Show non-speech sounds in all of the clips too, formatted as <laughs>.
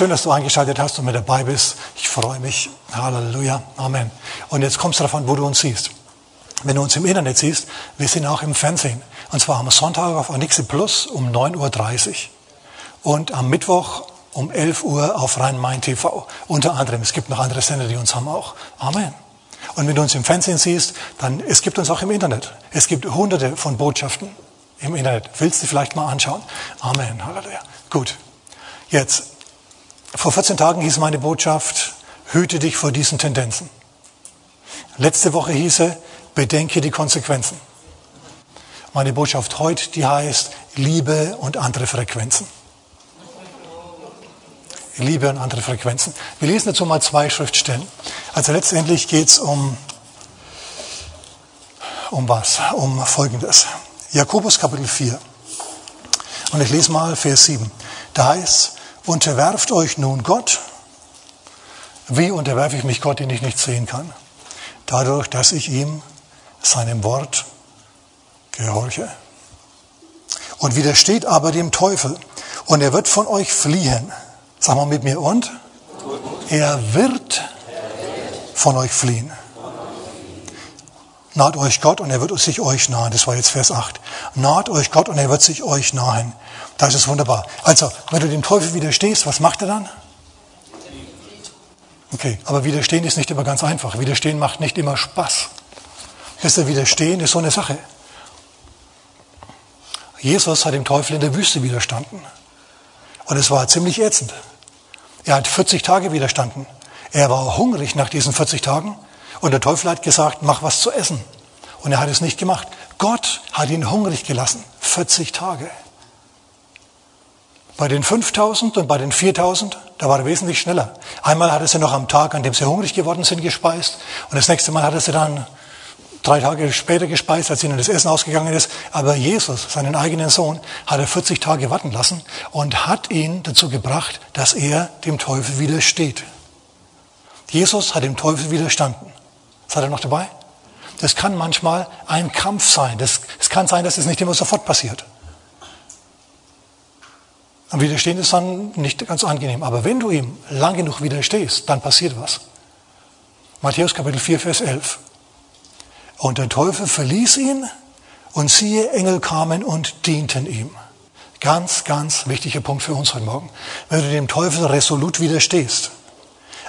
Schön, dass du eingeschaltet hast und mit dabei bist. Ich freue mich. Halleluja. Amen. Und jetzt kommst du davon, wo du uns siehst. Wenn du uns im Internet siehst, wir sind auch im Fernsehen. Und zwar am Sonntag auf Anixe Plus um 9.30 Uhr. Und am Mittwoch um 11 Uhr auf Rhein-Main TV. Unter anderem. Es gibt noch andere Sender, die uns haben auch. Amen. Und wenn du uns im Fernsehen siehst, dann, es gibt uns auch im Internet. Es gibt hunderte von Botschaften im Internet. Willst du vielleicht mal anschauen? Amen. Halleluja. Gut. Jetzt. Vor 14 Tagen hieß meine Botschaft, hüte dich vor diesen Tendenzen. Letzte Woche hieße, bedenke die Konsequenzen. Meine Botschaft heute, die heißt Liebe und andere Frequenzen. Liebe und andere Frequenzen. Wir lesen dazu mal zwei Schriftstellen. Also letztendlich geht es um, um was? Um Folgendes. Jakobus Kapitel 4. Und ich lese mal Vers 7. Da heißt, unterwerft euch nun Gott. Wie unterwerfe ich mich Gott, den ich nicht sehen kann? Dadurch, dass ich ihm, seinem Wort, gehorche. Und widersteht aber dem Teufel, und er wird von euch fliehen. Sag mal mit mir, und? Er wird von euch fliehen. Naht euch Gott und er wird sich euch nahen. Das war jetzt Vers 8. Naht euch Gott und er wird sich euch nahen. Das ist wunderbar. Also, wenn du dem Teufel widerstehst, was macht er dann? Okay, aber widerstehen ist nicht immer ganz einfach. Widerstehen macht nicht immer Spaß. Wisst ihr, widerstehen ist so eine Sache. Jesus hat dem Teufel in der Wüste widerstanden. Und es war ziemlich ätzend. Er hat 40 Tage widerstanden. Er war hungrig nach diesen 40 Tagen. Und der Teufel hat gesagt, mach was zu essen. Und er hat es nicht gemacht. Gott hat ihn hungrig gelassen. 40 Tage. Bei den 5000 und bei den 4000, da war er wesentlich schneller. Einmal hat er sie noch am Tag, an dem sie hungrig geworden sind, gespeist. Und das nächste Mal hat er sie dann drei Tage später gespeist, als ihnen das Essen ausgegangen ist. Aber Jesus, seinen eigenen Sohn, hat er 40 Tage warten lassen und hat ihn dazu gebracht, dass er dem Teufel widersteht. Jesus hat dem Teufel widerstanden. Seid ihr noch dabei? Das kann manchmal ein Kampf sein. Es kann sein, dass es nicht immer sofort passiert. Am Widerstehen ist dann nicht ganz angenehm. Aber wenn du ihm lang genug widerstehst, dann passiert was. Matthäus Kapitel 4, Vers 11. Und der Teufel verließ ihn und siehe, Engel kamen und dienten ihm. Ganz, ganz wichtiger Punkt für uns heute Morgen. Wenn du dem Teufel resolut widerstehst,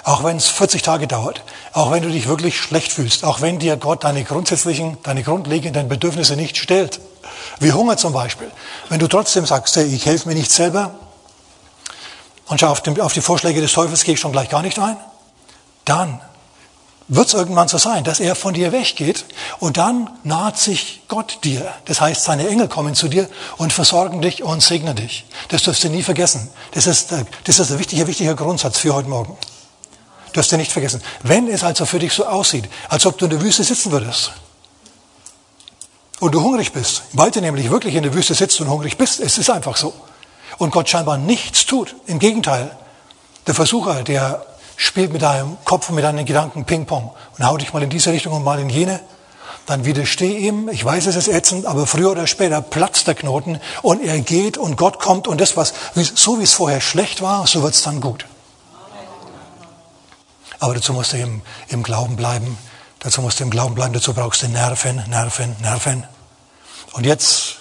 auch wenn es 40 Tage dauert, auch wenn du dich wirklich schlecht fühlst, auch wenn dir Gott deine grundsätzlichen, deine grundlegenden Bedürfnisse nicht stellt, wie Hunger zum Beispiel. Wenn du trotzdem sagst, hey, ich helfe mir nicht selber und schau auf, den, auf die Vorschläge des Teufels gehe ich schon gleich gar nicht ein, dann wird es irgendwann so sein, dass er von dir weggeht und dann naht sich Gott dir. Das heißt, seine Engel kommen zu dir und versorgen dich und segnen dich. Das darfst du nie vergessen. Das ist, das ist ein wichtiger, wichtiger Grundsatz für heute Morgen. Du hast du nicht vergessen. Wenn es also für dich so aussieht, als ob du in der Wüste sitzen würdest und du hungrig bist, weil du nämlich wirklich in der Wüste sitzt und hungrig bist, es ist einfach so, und Gott scheinbar nichts tut, im Gegenteil, der Versucher, der spielt mit deinem Kopf und mit deinen Gedanken Ping-Pong und haut dich mal in diese Richtung und mal in jene, dann widersteh ihm. Ich weiß, es ist ätzend, aber früher oder später platzt der Knoten und er geht und Gott kommt und das, was, so wie es vorher schlecht war, so wird es dann gut. Aber dazu musst du im, im Glauben bleiben. Dazu musst du im Glauben bleiben. Dazu brauchst du Nerven, Nerven, Nerven. Und jetzt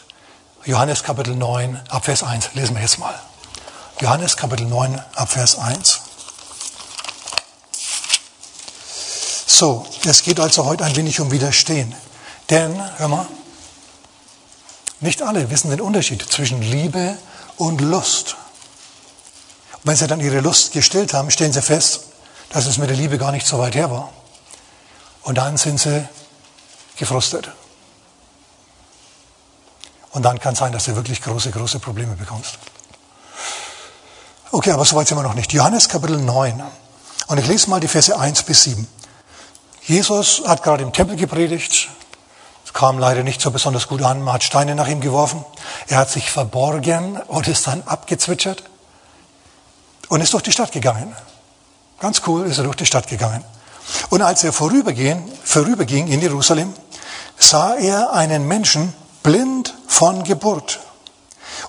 Johannes Kapitel 9, Abvers 1. Lesen wir jetzt mal. Johannes Kapitel 9, Abvers 1. So, es geht also heute ein wenig um Widerstehen. Denn, hör mal, nicht alle wissen den Unterschied zwischen Liebe und Lust. Und wenn sie dann ihre Lust gestillt haben, stellen sie fest, dass es mit der Liebe gar nicht so weit her war. Und dann sind sie gefrustet. Und dann kann es sein, dass du wirklich große, große Probleme bekommst. Okay, aber soweit sind wir noch nicht. Johannes Kapitel 9. Und ich lese mal die Verse 1 bis 7. Jesus hat gerade im Tempel gepredigt. Es kam leider nicht so besonders gut an. Man hat Steine nach ihm geworfen. Er hat sich verborgen und ist dann abgezwitschert und ist durch die Stadt gegangen. Ganz cool ist er durch die Stadt gegangen. Und als er vorüberging, vorüberging in Jerusalem, sah er einen Menschen blind von Geburt.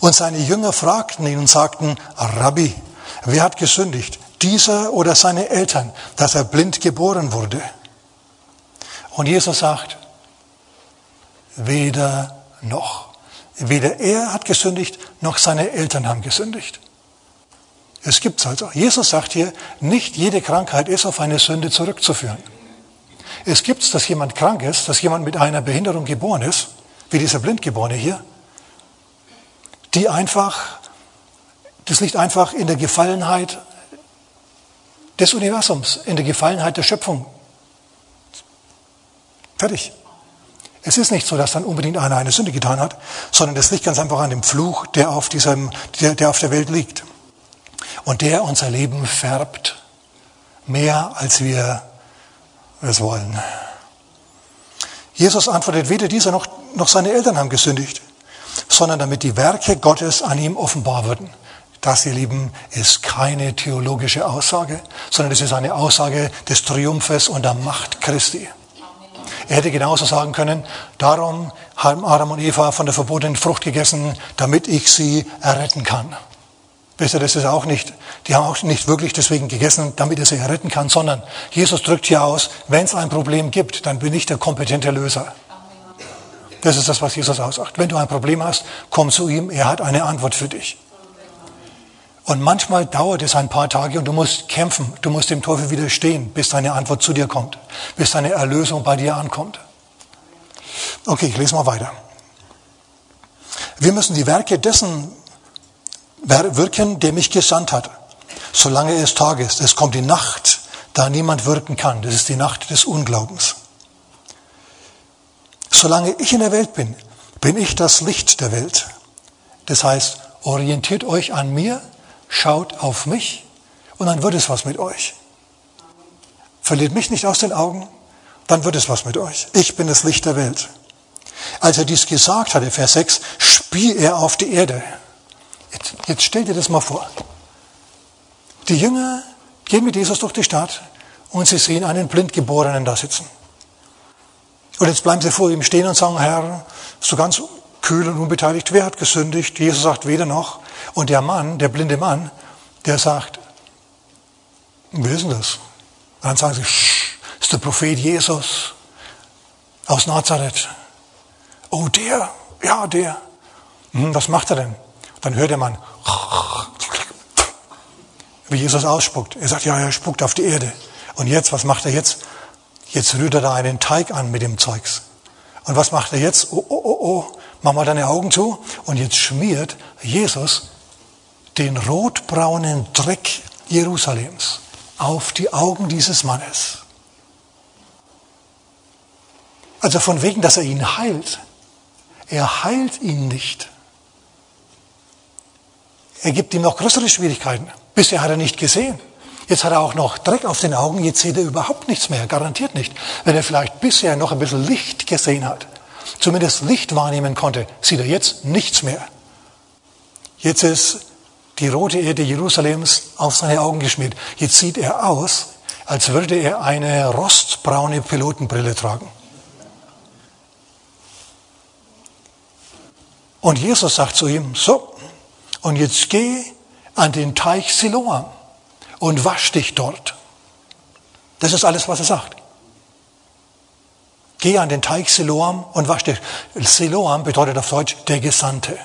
Und seine Jünger fragten ihn und sagten, Rabbi, wer hat gesündigt? Dieser oder seine Eltern, dass er blind geboren wurde? Und Jesus sagt, weder noch. Weder er hat gesündigt, noch seine Eltern haben gesündigt. Es gibt's also. Jesus sagt hier, nicht jede Krankheit ist auf eine Sünde zurückzuführen. Es gibt's, dass jemand krank ist, dass jemand mit einer Behinderung geboren ist, wie dieser Blindgeborene hier, die einfach, das liegt einfach in der Gefallenheit des Universums, in der Gefallenheit der Schöpfung. Fertig. Es ist nicht so, dass dann unbedingt einer eine Sünde getan hat, sondern das liegt ganz einfach an dem Fluch, der auf, diesem, der, der auf der Welt liegt. Und der unser Leben färbt, mehr als wir es wollen. Jesus antwortet, weder dieser noch, noch seine Eltern haben gesündigt, sondern damit die Werke Gottes an ihm offenbar würden. Das, ihr Lieben, ist keine theologische Aussage, sondern es ist eine Aussage des Triumphes und der Macht Christi. Er hätte genauso sagen können, darum haben Adam und Eva von der verbotenen Frucht gegessen, damit ich sie erretten kann. Wisst ihr, das ist auch nicht, die haben auch nicht wirklich deswegen gegessen, damit er sie erretten kann, sondern Jesus drückt hier aus, wenn es ein Problem gibt, dann bin ich der kompetente Löser. Das ist das, was Jesus aussagt. Wenn du ein Problem hast, komm zu ihm, er hat eine Antwort für dich. Und manchmal dauert es ein paar Tage und du musst kämpfen, du musst dem Teufel widerstehen, bis deine Antwort zu dir kommt, bis deine Erlösung bei dir ankommt. Okay, ich lese mal weiter. Wir müssen die Werke dessen wirken, der mich gesandt hat, solange es Tag ist. Es kommt die Nacht, da niemand wirken kann. Das ist die Nacht des Unglaubens. Solange ich in der Welt bin, bin ich das Licht der Welt. Das heißt, orientiert euch an mir schaut auf mich und dann wird es was mit euch. Verliert mich nicht aus den Augen, dann wird es was mit euch. Ich bin das Licht der Welt. Als er dies gesagt hatte, Vers 6, spie er auf die Erde. Jetzt, jetzt stell dir das mal vor. Die Jünger gehen mit Jesus durch die Stadt und sie sehen einen Blindgeborenen da sitzen. Und jetzt bleiben sie vor ihm stehen und sagen, Herr, so ganz kühl und unbeteiligt, wer hat gesündigt? Jesus sagt weder noch. Und der Mann, der blinde Mann, der sagt, wer ist denn das? Und dann sagen sie, ist der Prophet Jesus aus Nazareth. Oh, der, ja, der. Hm, was macht er denn? Dann hört der Mann, wie Jesus ausspuckt. Er sagt, ja, er spuckt auf die Erde. Und jetzt, was macht er jetzt? Jetzt rührt er da einen Teig an mit dem Zeugs. Und was macht er jetzt? Oh, oh, oh, oh. Mach mal deine Augen zu. Und jetzt schmiert Jesus den rotbraunen Dreck Jerusalems auf die Augen dieses Mannes. Also von wegen, dass er ihn heilt. Er heilt ihn nicht. Er gibt ihm noch größere Schwierigkeiten. Bisher hat er nicht gesehen. Jetzt hat er auch noch Dreck auf den Augen. Jetzt sieht er überhaupt nichts mehr. Garantiert nicht. Wenn er vielleicht bisher noch ein bisschen Licht gesehen hat, zumindest Licht wahrnehmen konnte, sieht er jetzt nichts mehr. Jetzt ist die rote Erde Jerusalems auf seine Augen geschmiert. Jetzt sieht er aus, als würde er eine rostbraune Pilotenbrille tragen. Und Jesus sagt zu ihm, so, und jetzt geh an den Teich Siloam und wasch dich dort. Das ist alles, was er sagt. Geh an den Teich Siloam und wasch dich. Siloam bedeutet auf Deutsch der Gesandte.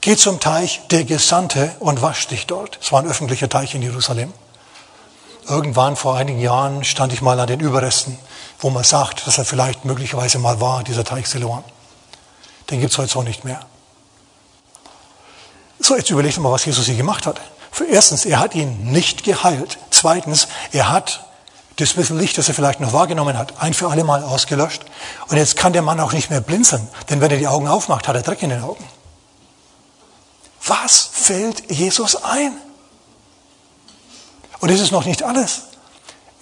Geh zum Teich der Gesandte und wasch dich dort. Es war ein öffentlicher Teich in Jerusalem. Irgendwann vor einigen Jahren stand ich mal an den Überresten, wo man sagt, dass er vielleicht möglicherweise mal war, dieser Teich Siloam. Den gibt es heute so nicht mehr. So, jetzt überlegt mal, was Jesus hier gemacht hat. Für erstens, er hat ihn nicht geheilt. Zweitens, er hat das bisschen Licht, das er vielleicht noch wahrgenommen hat, ein für alle Mal ausgelöscht. Und jetzt kann der Mann auch nicht mehr blinzeln, denn wenn er die Augen aufmacht, hat er Dreck in den Augen. Was fällt Jesus ein? Und es ist noch nicht alles.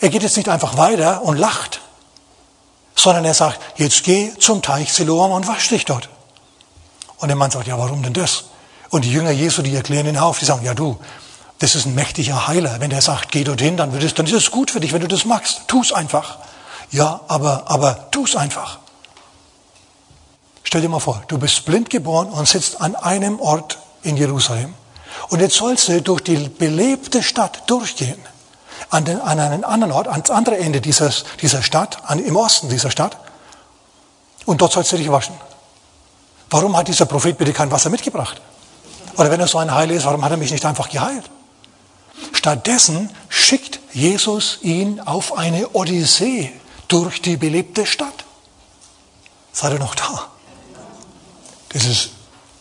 Er geht jetzt nicht einfach weiter und lacht, sondern er sagt, jetzt geh zum Teich Siloam und wasch dich dort. Und der Mann sagt, ja, warum denn das? Und die Jünger Jesu, die erklären ihn auf, die sagen, ja du, das ist ein mächtiger Heiler. Wenn der sagt, geh dorthin, dann, wird es, dann ist es gut für dich, wenn du das magst. Tu es einfach. Ja, aber, aber tu es einfach. Stell dir mal vor, du bist blind geboren und sitzt an einem Ort in Jerusalem. Und jetzt sollst du durch die belebte Stadt durchgehen. An, den, an einen anderen Ort, ans andere Ende dieses, dieser Stadt, an, im Osten dieser Stadt. Und dort sollst du dich waschen. Warum hat dieser Prophet bitte kein Wasser mitgebracht? Oder wenn er so ein Heil ist, warum hat er mich nicht einfach geheilt? Stattdessen schickt Jesus ihn auf eine Odyssee durch die belebte Stadt. Seid ihr noch da? Das ist,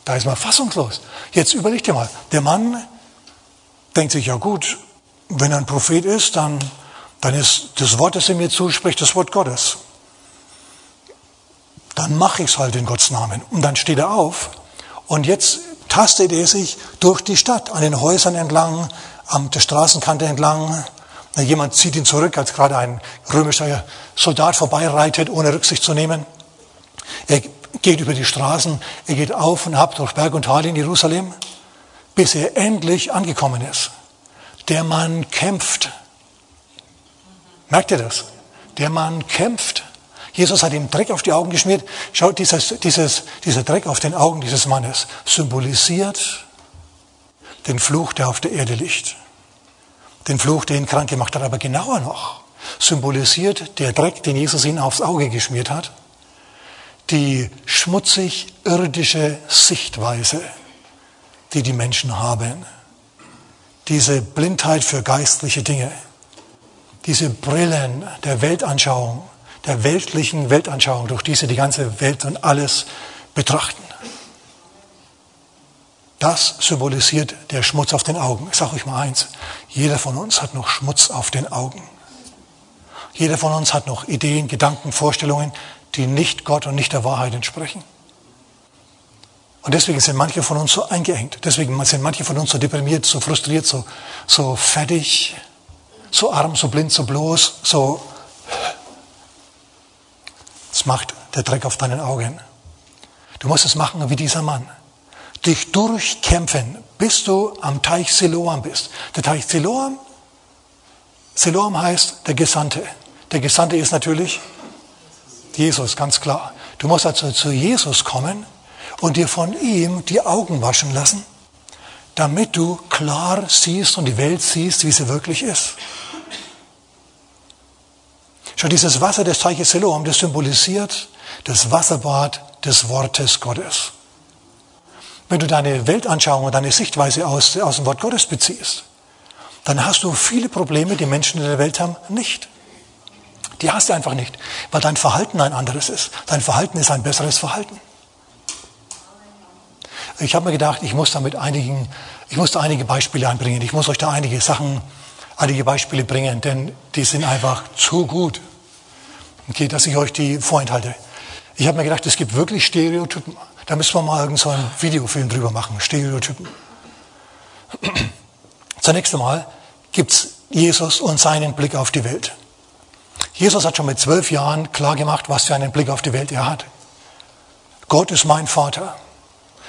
da ist man fassungslos. Jetzt überleg dir mal, der Mann denkt sich, ja gut, wenn er ein Prophet ist, dann, dann ist das Wort, das er mir zuspricht, das Wort Gottes. Dann mache ich es halt in Gottes Namen. Und dann steht er auf und jetzt tastet er sich durch die Stadt, an den Häusern entlang, an der Straßenkante entlang. Jemand zieht ihn zurück, als gerade ein römischer Soldat vorbeireitet, ohne Rücksicht zu nehmen. Er geht über die Straßen, er geht auf und ab durch Berg und Tal in Jerusalem, bis er endlich angekommen ist. Der Mann kämpft. Merkt ihr das? Der Mann kämpft. Jesus hat ihm Dreck auf die Augen geschmiert. Schaut, dieses, dieses, dieser Dreck auf den Augen dieses Mannes symbolisiert den Fluch, der auf der Erde liegt. Den Fluch, der ihn krank gemacht hat. Aber genauer noch symbolisiert der Dreck, den Jesus ihm aufs Auge geschmiert hat, die schmutzig irdische Sichtweise, die die Menschen haben. Diese Blindheit für geistliche Dinge, diese Brillen der Weltanschauung, der weltlichen Weltanschauung, durch die sie die ganze Welt und alles betrachten. Das symbolisiert der Schmutz auf den Augen. Ich sage euch mal eins, jeder von uns hat noch Schmutz auf den Augen. Jeder von uns hat noch Ideen, Gedanken, Vorstellungen, die nicht Gott und nicht der Wahrheit entsprechen. Und deswegen sind manche von uns so eingeengt. Deswegen sind manche von uns so deprimiert, so frustriert, so, so fertig, so arm, so blind, so bloß, so. Das macht der Dreck auf deinen Augen. Du musst es machen wie dieser Mann. Dich durchkämpfen, bis du am Teich Siloam bist. Der Teich Siloam, Siloam heißt der Gesandte. Der Gesandte ist natürlich Jesus, ganz klar. Du musst also zu Jesus kommen und dir von ihm die Augen waschen lassen, damit du klar siehst und die Welt siehst, wie sie wirklich ist. Schau, dieses Wasser des Teiches Siloam, das symbolisiert das Wasserbad des Wortes Gottes. Wenn du deine Weltanschauung und deine Sichtweise aus, aus dem Wort Gottes beziehst, dann hast du viele Probleme, die Menschen in der Welt haben, nicht. Die hast du einfach nicht, weil dein Verhalten ein anderes ist. Dein Verhalten ist ein besseres Verhalten. Ich habe mir gedacht, ich muss damit einigen, ich muss da einige Beispiele anbringen. Ich muss euch da einige Sachen, einige Beispiele bringen, denn die sind einfach zu gut. Okay, dass ich euch die vorenthalte. Ich habe mir gedacht, es gibt wirklich Stereotypen. Da müssen wir mal irgend so einen Videofilm drüber machen. Stereotypen. <clears throat> Zunächst einmal gibt's Jesus und seinen Blick auf die Welt. Jesus hat schon mit zwölf Jahren klar gemacht, was für einen Blick auf die Welt er hat. Gott ist mein Vater.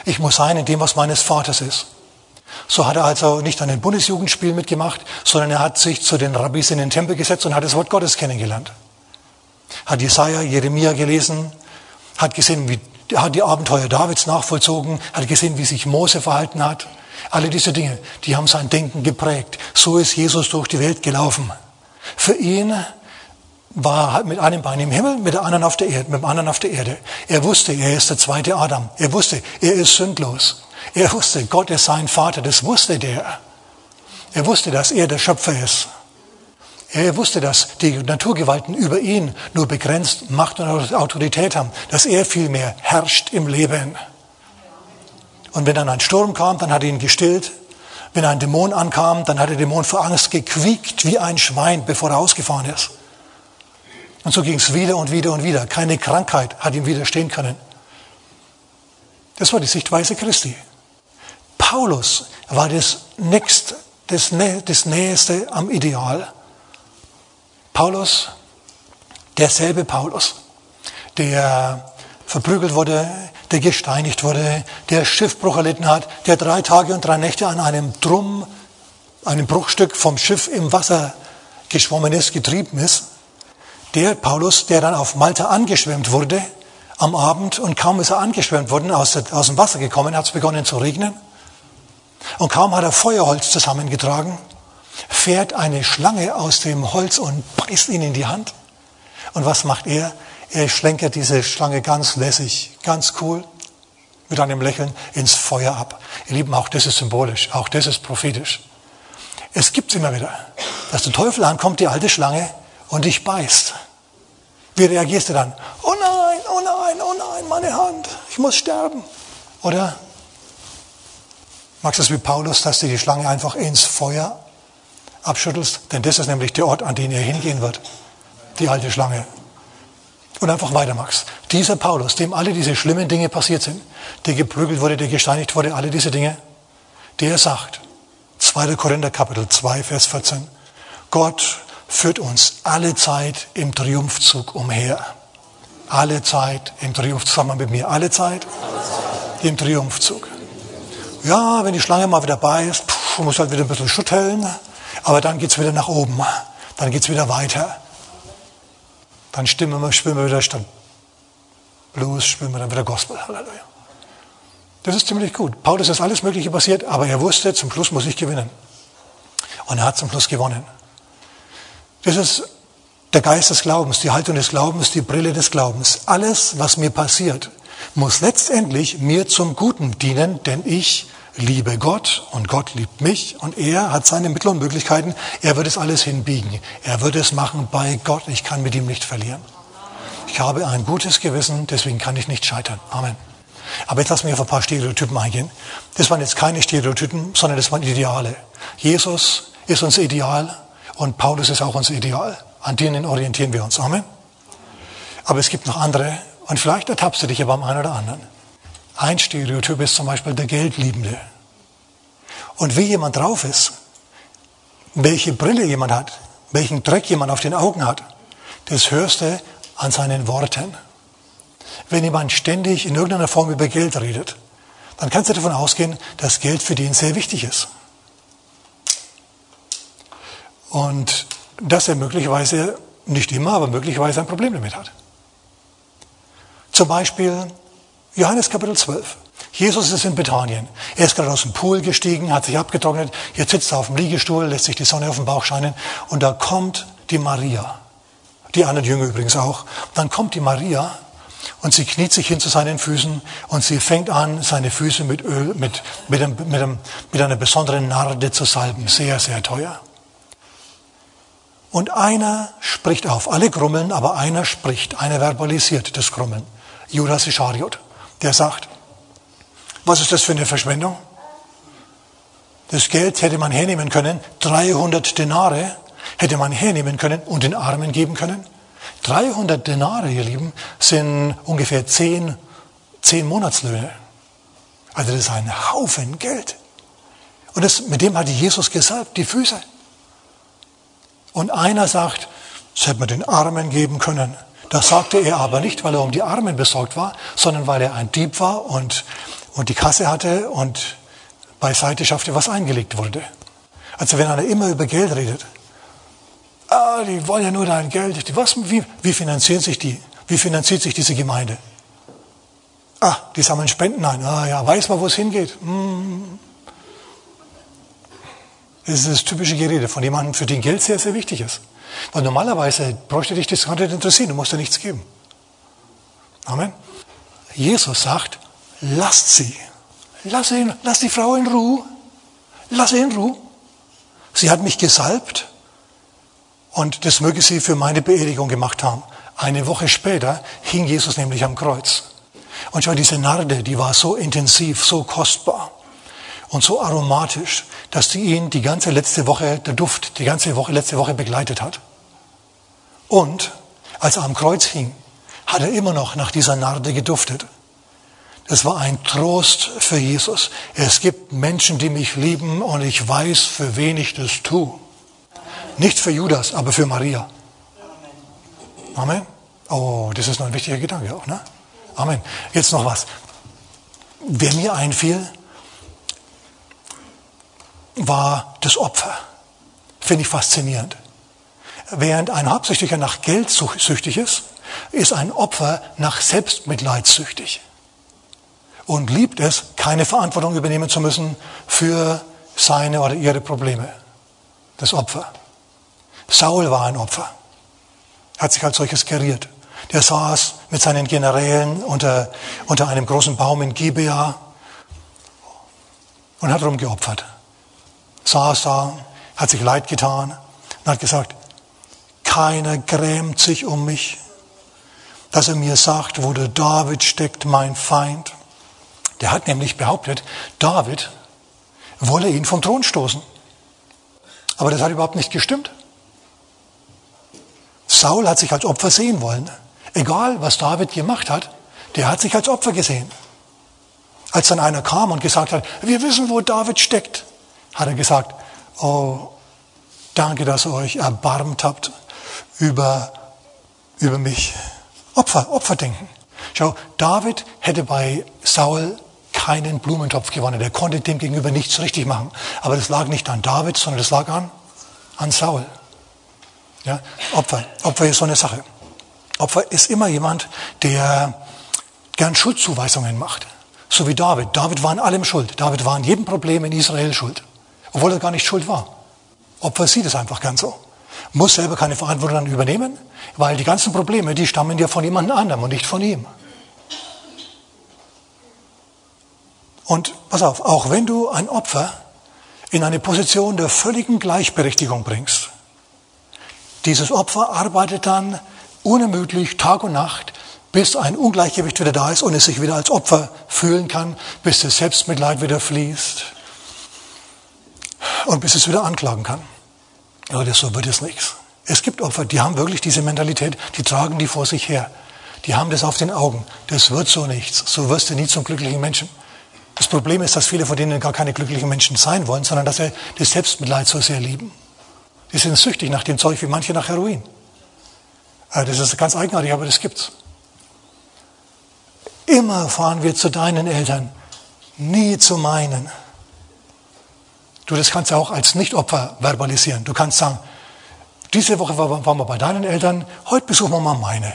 Ich muss sein in dem, was meines Vaters ist. So hat er also nicht an den Bundesjugendspielen mitgemacht, sondern er hat sich zu den Rabbis in den Tempel gesetzt und hat das Wort Gottes kennengelernt. Hat Jesaja, Jeremia gelesen, hat gesehen, wie, hat die Abenteuer Davids nachvollzogen, hat gesehen, wie sich Mose verhalten hat. Alle diese Dinge, die haben sein Denken geprägt. So ist Jesus durch die Welt gelaufen. Für ihn war halt mit einem Bein im Himmel, mit, der anderen auf der Erde, mit dem anderen auf der Erde. Er wusste, er ist der zweite Adam. Er wusste, er ist sündlos. Er wusste, Gott ist sein Vater. Das wusste der. Er wusste, dass er der Schöpfer ist. Er wusste, dass die Naturgewalten über ihn nur begrenzt Macht und Autorität haben, dass er vielmehr herrscht im Leben. Und wenn dann ein Sturm kam, dann hat er ihn gestillt. Wenn ein Dämon ankam, dann hat der Dämon vor Angst gequiekt wie ein Schwein, bevor er ausgefahren ist. Und so ging es wieder und wieder und wieder. Keine Krankheit hat ihm widerstehen können. Das war die Sichtweise Christi. Paulus war das, Nächste, das, das Nächste am Ideal. Paulus, derselbe Paulus, der verprügelt wurde, der gesteinigt wurde, der Schiffbruch erlitten hat, der drei Tage und drei Nächte an einem Drum, einem Bruchstück vom Schiff im Wasser geschwommen ist, getrieben ist, der Paulus, der dann auf Malta angeschwemmt wurde am Abend und kaum ist er angeschwemmt worden, aus, aus dem Wasser gekommen, hat es begonnen zu regnen. Und kaum hat er Feuerholz zusammengetragen, fährt eine Schlange aus dem Holz und beißt ihn in die Hand. Und was macht er? Er schlenkert diese Schlange ganz lässig, ganz cool, mit einem Lächeln ins Feuer ab. Ihr Lieben, auch das ist symbolisch, auch das ist prophetisch. Es gibt immer wieder, dass der Teufel ankommt, die alte Schlange, und dich beißt. Wie reagierst du dann? Oh nein, oh nein, oh nein, meine Hand, ich muss sterben. Oder magst du es wie Paulus, dass du die Schlange einfach ins Feuer abschüttelst? Denn das ist nämlich der Ort, an den er hingehen wird. Die alte Schlange. Und einfach weitermachst. Dieser Paulus, dem alle diese schlimmen Dinge passiert sind, der geprügelt wurde, der gesteinigt wurde, alle diese Dinge, der sagt, 2. Korinther Kapitel 2, Vers 14, Gott führt uns alle Zeit im Triumphzug umher. Alle Zeit im Triumphzug. Sag mal mit mir, alle Zeit im Triumphzug. Ja, wenn die Schlange mal wieder beißt, pff, muss halt wieder ein bisschen schütteln, aber dann geht's wieder nach oben. Dann geht's wieder weiter. Dann stimmen wir, spielen wir wieder statt Blues, spielen wir dann wieder Gospel. Halleluja. Das ist ziemlich gut. Paulus ist alles Mögliche passiert, aber er wusste, zum Schluss muss ich gewinnen. Und er hat zum Schluss gewonnen. Das ist der Geist des Glaubens, die Haltung des Glaubens, die Brille des Glaubens. Alles, was mir passiert, muss letztendlich mir zum Guten dienen, denn ich liebe Gott und Gott liebt mich und er hat seine Mittel und Möglichkeiten. Er wird es alles hinbiegen. Er wird es machen bei Gott. Ich kann mit ihm nicht verlieren. Ich habe ein gutes Gewissen, deswegen kann ich nicht scheitern. Amen. Aber jetzt lassen wir auf ein paar Stereotypen eingehen. Das waren jetzt keine Stereotypen, sondern das waren Ideale. Jesus ist unser Ideal und Paulus ist auch unser Ideal. An denen orientieren wir uns. Amen. Aber es gibt noch andere und vielleicht ertappst du dich ja beim einen oder anderen. Ein Stereotyp ist zum Beispiel der Geldliebende. Und wie jemand drauf ist, welche Brille jemand hat, welchen Dreck jemand auf den Augen hat, das hörst du an seinen Worten. Wenn jemand ständig in irgendeiner Form über Geld redet, dann kannst du davon ausgehen, dass Geld für den sehr wichtig ist. Und dass er möglicherweise, nicht immer, aber möglicherweise ein Problem damit hat. Zum Beispiel Johannes Kapitel 12. Jesus ist in Bethanien. Er ist gerade aus dem Pool gestiegen, hat sich abgetrocknet. Jetzt sitzt er auf dem Liegestuhl, lässt sich die Sonne auf den Bauch scheinen. Und da kommt die Maria. Die anderen Jünger übrigens auch. Dann kommt die Maria und sie kniet sich hin zu seinen Füßen und sie fängt an, seine Füße mit Öl, mit, mit, einem, mit, einem, mit einer besonderen Narde zu salben. Sehr, sehr teuer. Und einer spricht auf. Alle grummeln, aber einer spricht. Einer verbalisiert das Grummeln. Judas Ischariot. Der sagt, was ist das für eine Verschwendung? Das Geld hätte man hernehmen können, 300 Denare hätte man hernehmen können und den Armen geben können. 300 Denare, ihr Lieben, sind ungefähr 10, 10 Monatslöhne. Also das ist ein Haufen Geld. Und das, mit dem hat Jesus gesalbt, die Füße. Und einer sagt, das hätte man den Armen geben können. Das sagte er aber nicht, weil er um die Armen besorgt war, sondern weil er ein Dieb war und, und die Kasse hatte und beiseite schaffte, was eingelegt wurde. Also wenn einer immer über Geld redet, ah, die wollen ja nur dein Geld. Was, wie, wie finanzieren sich die? Wie finanziert sich diese Gemeinde? Ah, die sammeln Spenden ein. Ah ja, weiß man, wo es hingeht? Hm. Das ist das typische Gerede von jemandem, für den Geld sehr, sehr wichtig ist. Weil normalerweise bräuchte dich das gar nicht interessieren, du musst ja nichts geben. Amen. Jesus sagt, lasst sie. Lass, ihn, lass die Frau in Ruhe. Lass sie in Ruhe. Sie hat mich gesalbt und das möge sie für meine Beerdigung gemacht haben. Eine Woche später hing Jesus nämlich am Kreuz. Und schau, diese Narde, die war so intensiv, so kostbar und so aromatisch, dass die ihn die ganze letzte Woche, der Duft, die ganze Woche, letzte Woche begleitet hat. Und als er am Kreuz hing, hat er immer noch nach dieser Narde geduftet. Das war ein Trost für Jesus. Es gibt Menschen, die mich lieben und ich weiß, für wen ich das tue. Nicht für Judas, aber für Maria. Amen. Oh, das ist noch ein wichtiger Gedanke auch, ne? Amen. Jetzt noch was. Wer mir einfiel, war das Opfer. Finde ich faszinierend. Während ein Habsüchtiger nach Geld süchtig ist, ist ein Opfer nach Selbstmitleid süchtig. Und liebt es, keine Verantwortung übernehmen zu müssen für seine oder ihre Probleme. Das Opfer. Saul war ein Opfer. Er hat sich als solches geriert. Der saß mit seinen Generälen unter, unter einem großen Baum in Gibea und hat rumgeopfert. Saß da, hat sich leid getan und hat gesagt, keiner grämt sich um mich, dass er mir sagt, wo der David steckt, mein Feind. Der hat nämlich behauptet, David wolle ihn vom Thron stoßen. Aber das hat überhaupt nicht gestimmt. Saul hat sich als Opfer sehen wollen. Egal, was David gemacht hat, der hat sich als Opfer gesehen. Als dann einer kam und gesagt hat, wir wissen, wo David steckt, hat er gesagt, oh, danke, dass ihr euch erbarmt habt über, über mich. Opfer, Opferdenken. Schau, David hätte bei Saul keinen Blumentopf gewonnen. Er konnte dem gegenüber nichts richtig machen. Aber das lag nicht an David, sondern das lag an, an Saul. Ja, Opfer. Opfer ist so eine Sache. Opfer ist immer jemand, der gern Schuldzuweisungen macht. So wie David. David war in allem schuld. David war in jedem Problem in Israel schuld. Obwohl er gar nicht schuld war. Opfer sieht es einfach ganz so. Muss selber keine Verantwortung dann übernehmen, weil die ganzen Probleme, die stammen ja von jemand anderem und nicht von ihm. Und pass auf, auch wenn du ein Opfer in eine Position der völligen Gleichberechtigung bringst, dieses Opfer arbeitet dann unermüdlich Tag und Nacht, bis ein Ungleichgewicht wieder da ist und es sich wieder als Opfer fühlen kann, bis das Selbstmitleid wieder fließt und bis es wieder anklagen kann. Das, so wird es nichts. Es gibt Opfer, die haben wirklich diese Mentalität, die tragen die vor sich her. Die haben das auf den Augen. Das wird so nichts. So wirst du nie zum glücklichen Menschen. Das Problem ist, dass viele von denen gar keine glücklichen Menschen sein wollen, sondern dass sie das Selbstmitleid so sehr lieben. Die sind süchtig nach dem Zeug wie manche nach Heroin. Äh, das ist ganz eigenartig, aber das gibt's. Immer fahren wir zu deinen Eltern, nie zu meinen. Du, das kannst du auch als Nichtopfer verbalisieren. Du kannst sagen, diese Woche waren wir bei deinen Eltern, heute besuchen wir mal meine.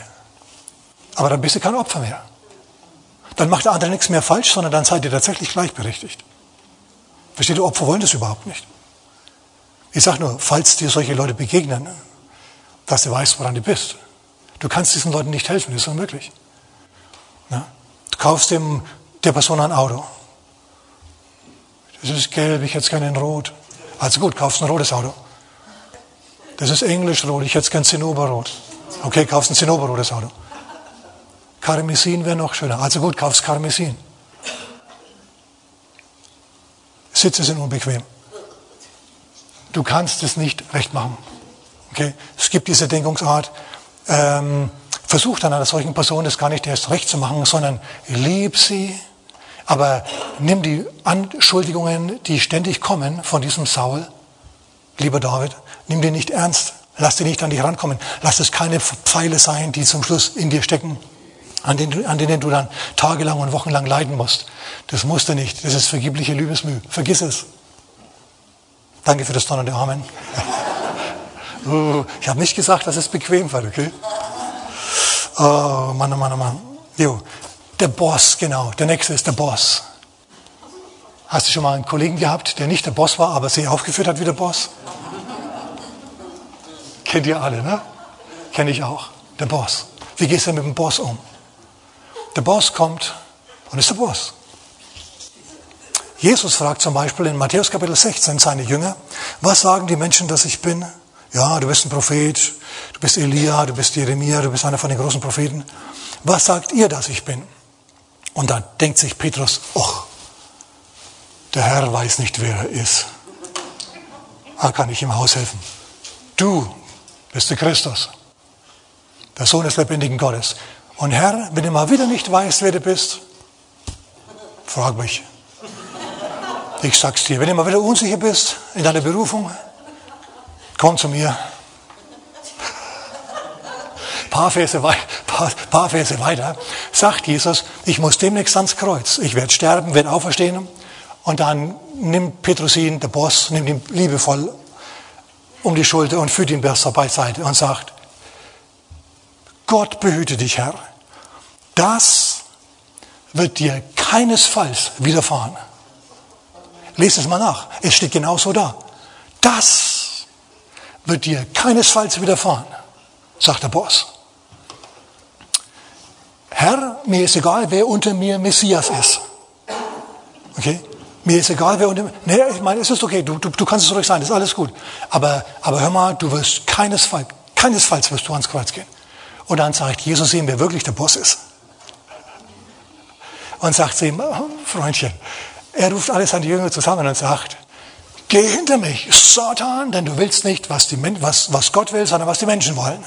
Aber dann bist du kein Opfer mehr. Dann macht der andere nichts mehr falsch, sondern dann seid ihr tatsächlich gleichberechtigt. Versteht ihr, Opfer wollen das überhaupt nicht. Ich sage nur, falls dir solche Leute begegnen, dass du weißt, woran du bist. Du kannst diesen Leuten nicht helfen, das ist unmöglich. Du kaufst dem, der Person ein Auto. Das ist gelb, ich hätte es gerne in rot. Also gut, kaufst ein rotes Auto. Das ist englischrot, ich hätte es gerne Zinnoberrot. Okay, kaufst ein Zinnoberrotes Auto. Karmesin wäre noch schöner. Also gut, kaufst Karmesin. Sitze sind unbequem. Du kannst es nicht recht machen. Okay? Es gibt diese Denkungsart, ähm, versuch dann einer solchen Person das gar nicht erst recht zu machen, sondern lieb sie, aber nimm die Anschuldigungen, die ständig kommen von diesem Saul, lieber David, nimm die nicht ernst. Lass die nicht an dich rankommen. Lass es keine Pfeile sein, die zum Schluss in dir stecken, an denen, an denen du dann tagelang und wochenlang leiden musst. Das musst du nicht. Das ist vergebliche Liebesmüh. Vergiss es. Danke für das donnernde Amen. <laughs> Uh, ich habe nicht gesagt, dass es bequem war, okay? Oh, Mann, oh Mann, oh Mann. Jo, der Boss, genau. Der nächste ist der Boss. Hast du schon mal einen Kollegen gehabt, der nicht der Boss war, aber sich aufgeführt hat wie der Boss? Kennt ihr alle, ne? Kenne ich auch. Der Boss. Wie gehst du mit dem Boss um? Der Boss kommt und ist der Boss. Jesus fragt zum Beispiel in Matthäus Kapitel 16 seine Jünger, was sagen die Menschen, dass ich bin? Ja, du bist ein Prophet, du bist Elia, du bist Jeremia, du bist einer von den großen Propheten. Was sagt ihr, dass ich bin? Und dann denkt sich Petrus, ach, der Herr weiß nicht, wer er ist. Da kann ich ihm aushelfen. Du bist der Christus, der Sohn des lebendigen Gottes. Und Herr, wenn du mal wieder nicht weißt, wer du bist, frag mich. Ich sag's dir, wenn du mal wieder unsicher bist in deiner Berufung, komm zu mir. Paar Verse, wei paar, paar Verse weiter sagt Jesus, ich muss demnächst ans Kreuz. Ich werde sterben, werde auferstehen. Und dann nimmt Petrus ihn, der Boss, nimmt ihn liebevoll um die Schulter und führt ihn besser beiseite und sagt, Gott behüte dich, Herr. Das wird dir keinesfalls widerfahren. Lest es mal nach. Es steht genauso da. Das wird dir keinesfalls widerfahren, sagt der Boss. Herr, mir ist egal, wer unter mir Messias ist. Okay? Mir ist egal, wer unter mir. Nee, ich meine, es ist okay, du, du, du kannst es ruhig sein, das ist alles gut. Aber, aber hör mal, du wirst keinesfalls, keinesfalls wirst du ans Kreuz gehen. Und dann sagt Jesus ihm, wer wirklich der Boss ist. Und sagt zu ihm, oh, Freundchen, er ruft alle seine Jünger zusammen und sagt, geh hinter mich, Satan, denn du willst nicht, was, die, was, was Gott will, sondern was die Menschen wollen.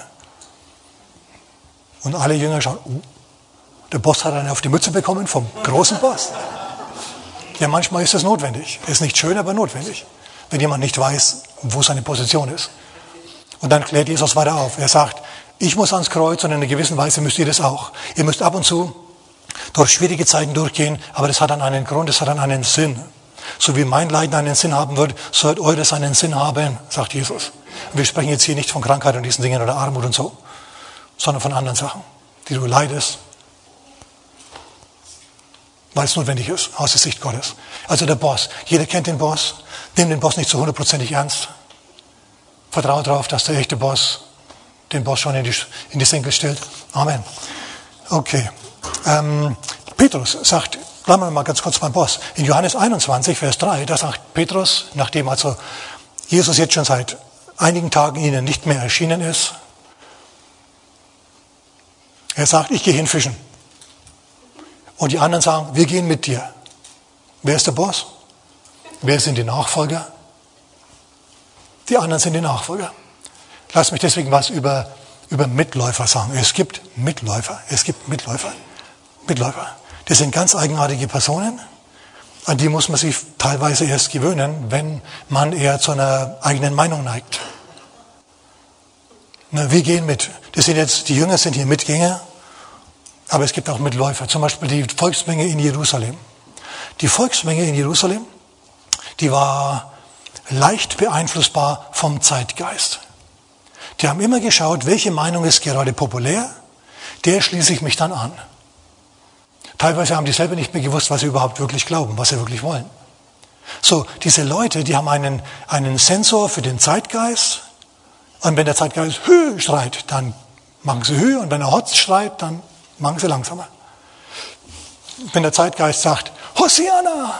Und alle Jünger schauen, uh, der Boss hat einen auf die Mütze bekommen vom großen Boss. Ja, manchmal ist das notwendig. Ist nicht schön, aber notwendig. Wenn jemand nicht weiß, wo seine Position ist. Und dann klärt Jesus weiter auf. Er sagt, ich muss ans Kreuz und in einer gewissen Weise müsst ihr das auch. Ihr müsst ab und zu durch schwierige Zeiten durchgehen, aber das hat dann einen Grund, das hat dann einen Sinn. So wie mein Leiden einen Sinn haben wird, so wird eures einen Sinn haben, sagt Jesus. Und wir sprechen jetzt hier nicht von Krankheit und diesen Dingen oder Armut und so, sondern von anderen Sachen, die du leidest, weil es notwendig ist, aus der Sicht Gottes. Also der Boss. Jeder kennt den Boss. Nimm den Boss nicht zu hundertprozentig ernst. Vertraue darauf, dass der echte Boss den Boss schon in die, in die Senkel stellt. Amen. Okay. Ähm, Petrus sagt, bleiben wir mal ganz kurz beim Boss. In Johannes 21, Vers 3, da sagt Petrus, nachdem also Jesus jetzt schon seit einigen Tagen ihnen nicht mehr erschienen ist, er sagt, ich gehe hin fischen. Und die anderen sagen, wir gehen mit dir. Wer ist der Boss? Wer sind die Nachfolger? Die anderen sind die Nachfolger. Lass mich deswegen was über, über Mitläufer sagen. Es gibt Mitläufer. Es gibt Mitläufer. Mitläufer. Das sind ganz eigenartige Personen. An die muss man sich teilweise erst gewöhnen, wenn man eher zu einer eigenen Meinung neigt. Na, wir gehen mit. Das sind jetzt, die Jünger sind hier Mitgänger. Aber es gibt auch Mitläufer, zum Beispiel die Volksmenge in Jerusalem. Die Volksmenge in Jerusalem, die war leicht beeinflussbar vom Zeitgeist. Die haben immer geschaut, welche Meinung ist gerade populär, der schließe ich mich dann an. Teilweise haben die selber nicht mehr gewusst, was sie überhaupt wirklich glauben, was sie wirklich wollen. So, diese Leute, die haben einen, einen Sensor für den Zeitgeist. Und wenn der Zeitgeist Hü schreit, dann machen sie Hü. Und wenn er Hotz schreit, dann Machen Sie langsamer. Wenn der Zeitgeist sagt, Hosiana,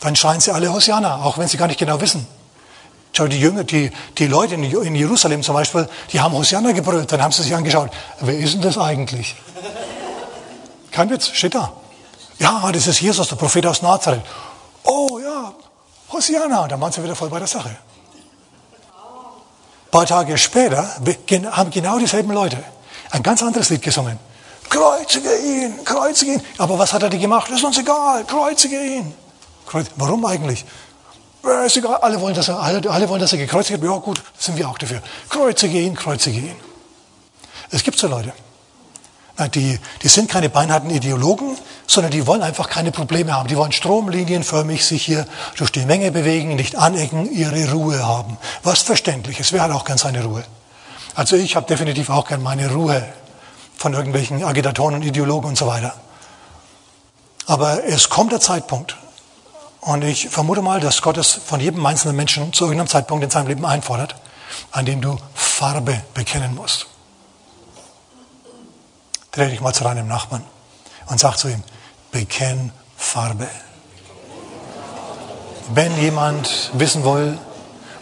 dann schreien sie alle Hosiana, auch wenn sie gar nicht genau wissen. Schau, die Jünger, die, die Leute in Jerusalem zum Beispiel, die haben Hosiana gebrüllt, dann haben sie sich angeschaut, wer ist denn das eigentlich? Kein Witz, steht da. Ja, das ist Jesus, der Prophet aus Nazareth. Oh ja, Hosiana, dann waren sie wieder voll bei der Sache. Ein paar Tage später haben genau dieselben Leute ein ganz anderes Lied gesungen. Kreuzige ihn, kreuzige ihn. Aber was hat er dir gemacht? Ist uns egal, kreuzige ihn. Warum eigentlich? Ist egal, alle wollen, dass er, alle, wollen, dass er gekreuzigt wird. Ja gut, sind wir auch dafür. Kreuzige ihn, kreuzige ihn. Es gibt so Leute. Die, die sind keine beinharten Ideologen, sondern die wollen einfach keine Probleme haben. Die wollen stromlinienförmig sich hier durch die Menge bewegen, nicht anecken, ihre Ruhe haben. Was verständlich ist. Wer hat auch gern seine Ruhe? Also ich habe definitiv auch gern meine Ruhe von irgendwelchen Agitatoren und Ideologen und so weiter. Aber es kommt der Zeitpunkt, und ich vermute mal, dass Gott es von jedem einzelnen Menschen zu irgendeinem Zeitpunkt in seinem Leben einfordert, an dem du Farbe bekennen musst. Dreh dich mal zu deinem Nachbarn und sag zu ihm, bekenn Farbe. Wenn jemand wissen will,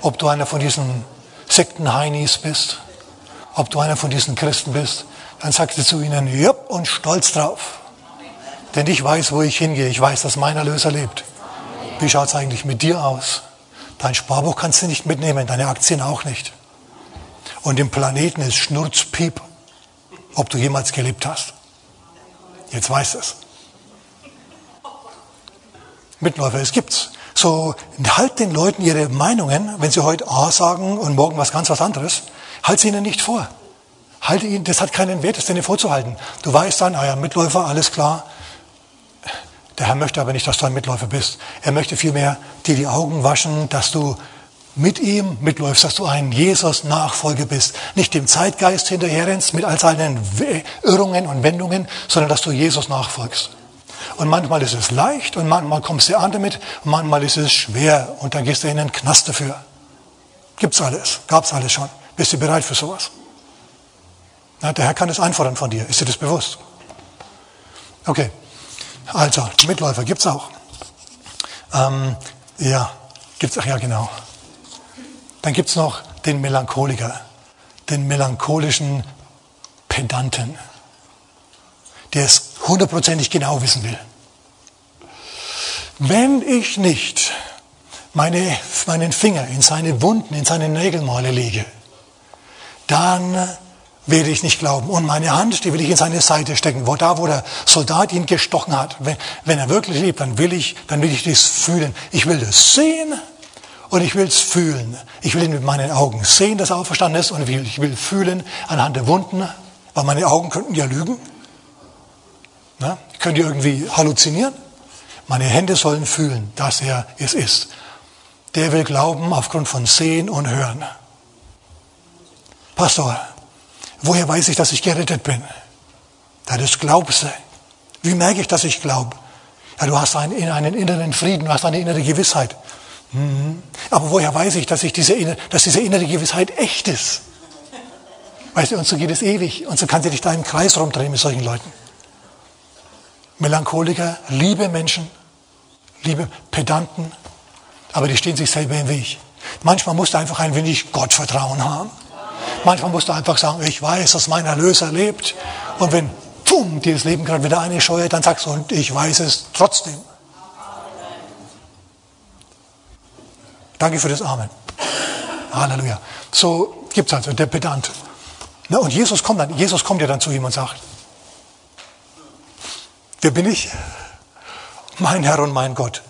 ob du einer von diesen Sektenheinis bist, ob du einer von diesen Christen bist, dann sagst du zu ihnen, jupp, und stolz drauf. Denn ich weiß, wo ich hingehe. Ich weiß, dass mein Erlöser lebt. Wie schaut es eigentlich mit dir aus? Dein Sparbuch kannst du nicht mitnehmen, deine Aktien auch nicht. Und im Planeten ist Schnurzpiep, ob du jemals gelebt hast. Jetzt weißt es. Mitläufer, es gibt's. So, halt den Leuten ihre Meinungen, wenn sie heute A sagen und morgen was ganz was anderes, Halt sie ihnen nicht vor. Halte ihn, das hat keinen Wert, das denen vorzuhalten. Du weißt dann, ah ja, Mitläufer, alles klar. Der Herr möchte aber nicht, dass du ein Mitläufer bist. Er möchte vielmehr dir die Augen waschen, dass du mit ihm mitläufst, dass du ein Jesus-Nachfolger bist. Nicht dem Zeitgeist hinterherrennst mit all seinen Irrungen und Wendungen, sondern dass du Jesus nachfolgst. Und manchmal ist es leicht und manchmal kommst du an damit und manchmal ist es schwer und dann gehst du in den Knast dafür. Gibt's alles, gab's alles schon. Bist du bereit für sowas? Na, der Herr kann es einfordern von dir. Ist dir das bewusst? Okay. Also, Mitläufer gibt's auch. Ähm, ja, gibt's auch, ja genau. Dann gibt's noch den Melancholiker, den melancholischen Pedanten, der es hundertprozentig genau wissen will. Wenn ich nicht meine, meinen Finger in seine Wunden, in seine Nägelmale lege, dann werde ich nicht glauben. Und meine Hand, die will ich in seine Seite stecken, wo da, wo der Soldat ihn gestochen hat. Wenn, wenn er wirklich lebt, dann will ich, dann will ich das fühlen. Ich will das sehen und ich will es fühlen. Ich will ihn mit meinen Augen sehen, dass er auferstanden ist und ich will, fühlen anhand der Wunden, weil meine Augen könnten ja lügen. Na, könnt ihr irgendwie halluzinieren? Meine Hände sollen fühlen, dass er es ist. Der will glauben aufgrund von Sehen und Hören. Pastor, woher weiß ich, dass ich gerettet bin? Da das glaubst du. Wie merke ich, dass ich glaube? Ja, du hast einen, einen inneren Frieden, du hast eine innere Gewissheit. Mhm. Aber woher weiß ich, dass, ich diese, dass diese innere Gewissheit echt ist? Weißt du, und so geht es ewig. Und so kannst du dich da im Kreis rumdrehen mit solchen Leuten. Melancholiker, liebe Menschen, liebe Pedanten, aber die stehen sich selber im Weg. Manchmal musst du einfach ein wenig Gottvertrauen haben. Manchmal musst du einfach sagen, ich weiß, dass mein Erlöser lebt. Und wenn, pum, dir das Leben gerade wieder eine scheuert, dann sagst du, und ich weiß es trotzdem. Danke für das Amen. Halleluja. So gibt es also der Pedant. Na, und Jesus kommt dann, Jesus kommt ja dann zu ihm und sagt, wer bin ich? Mein Herr und mein Gott.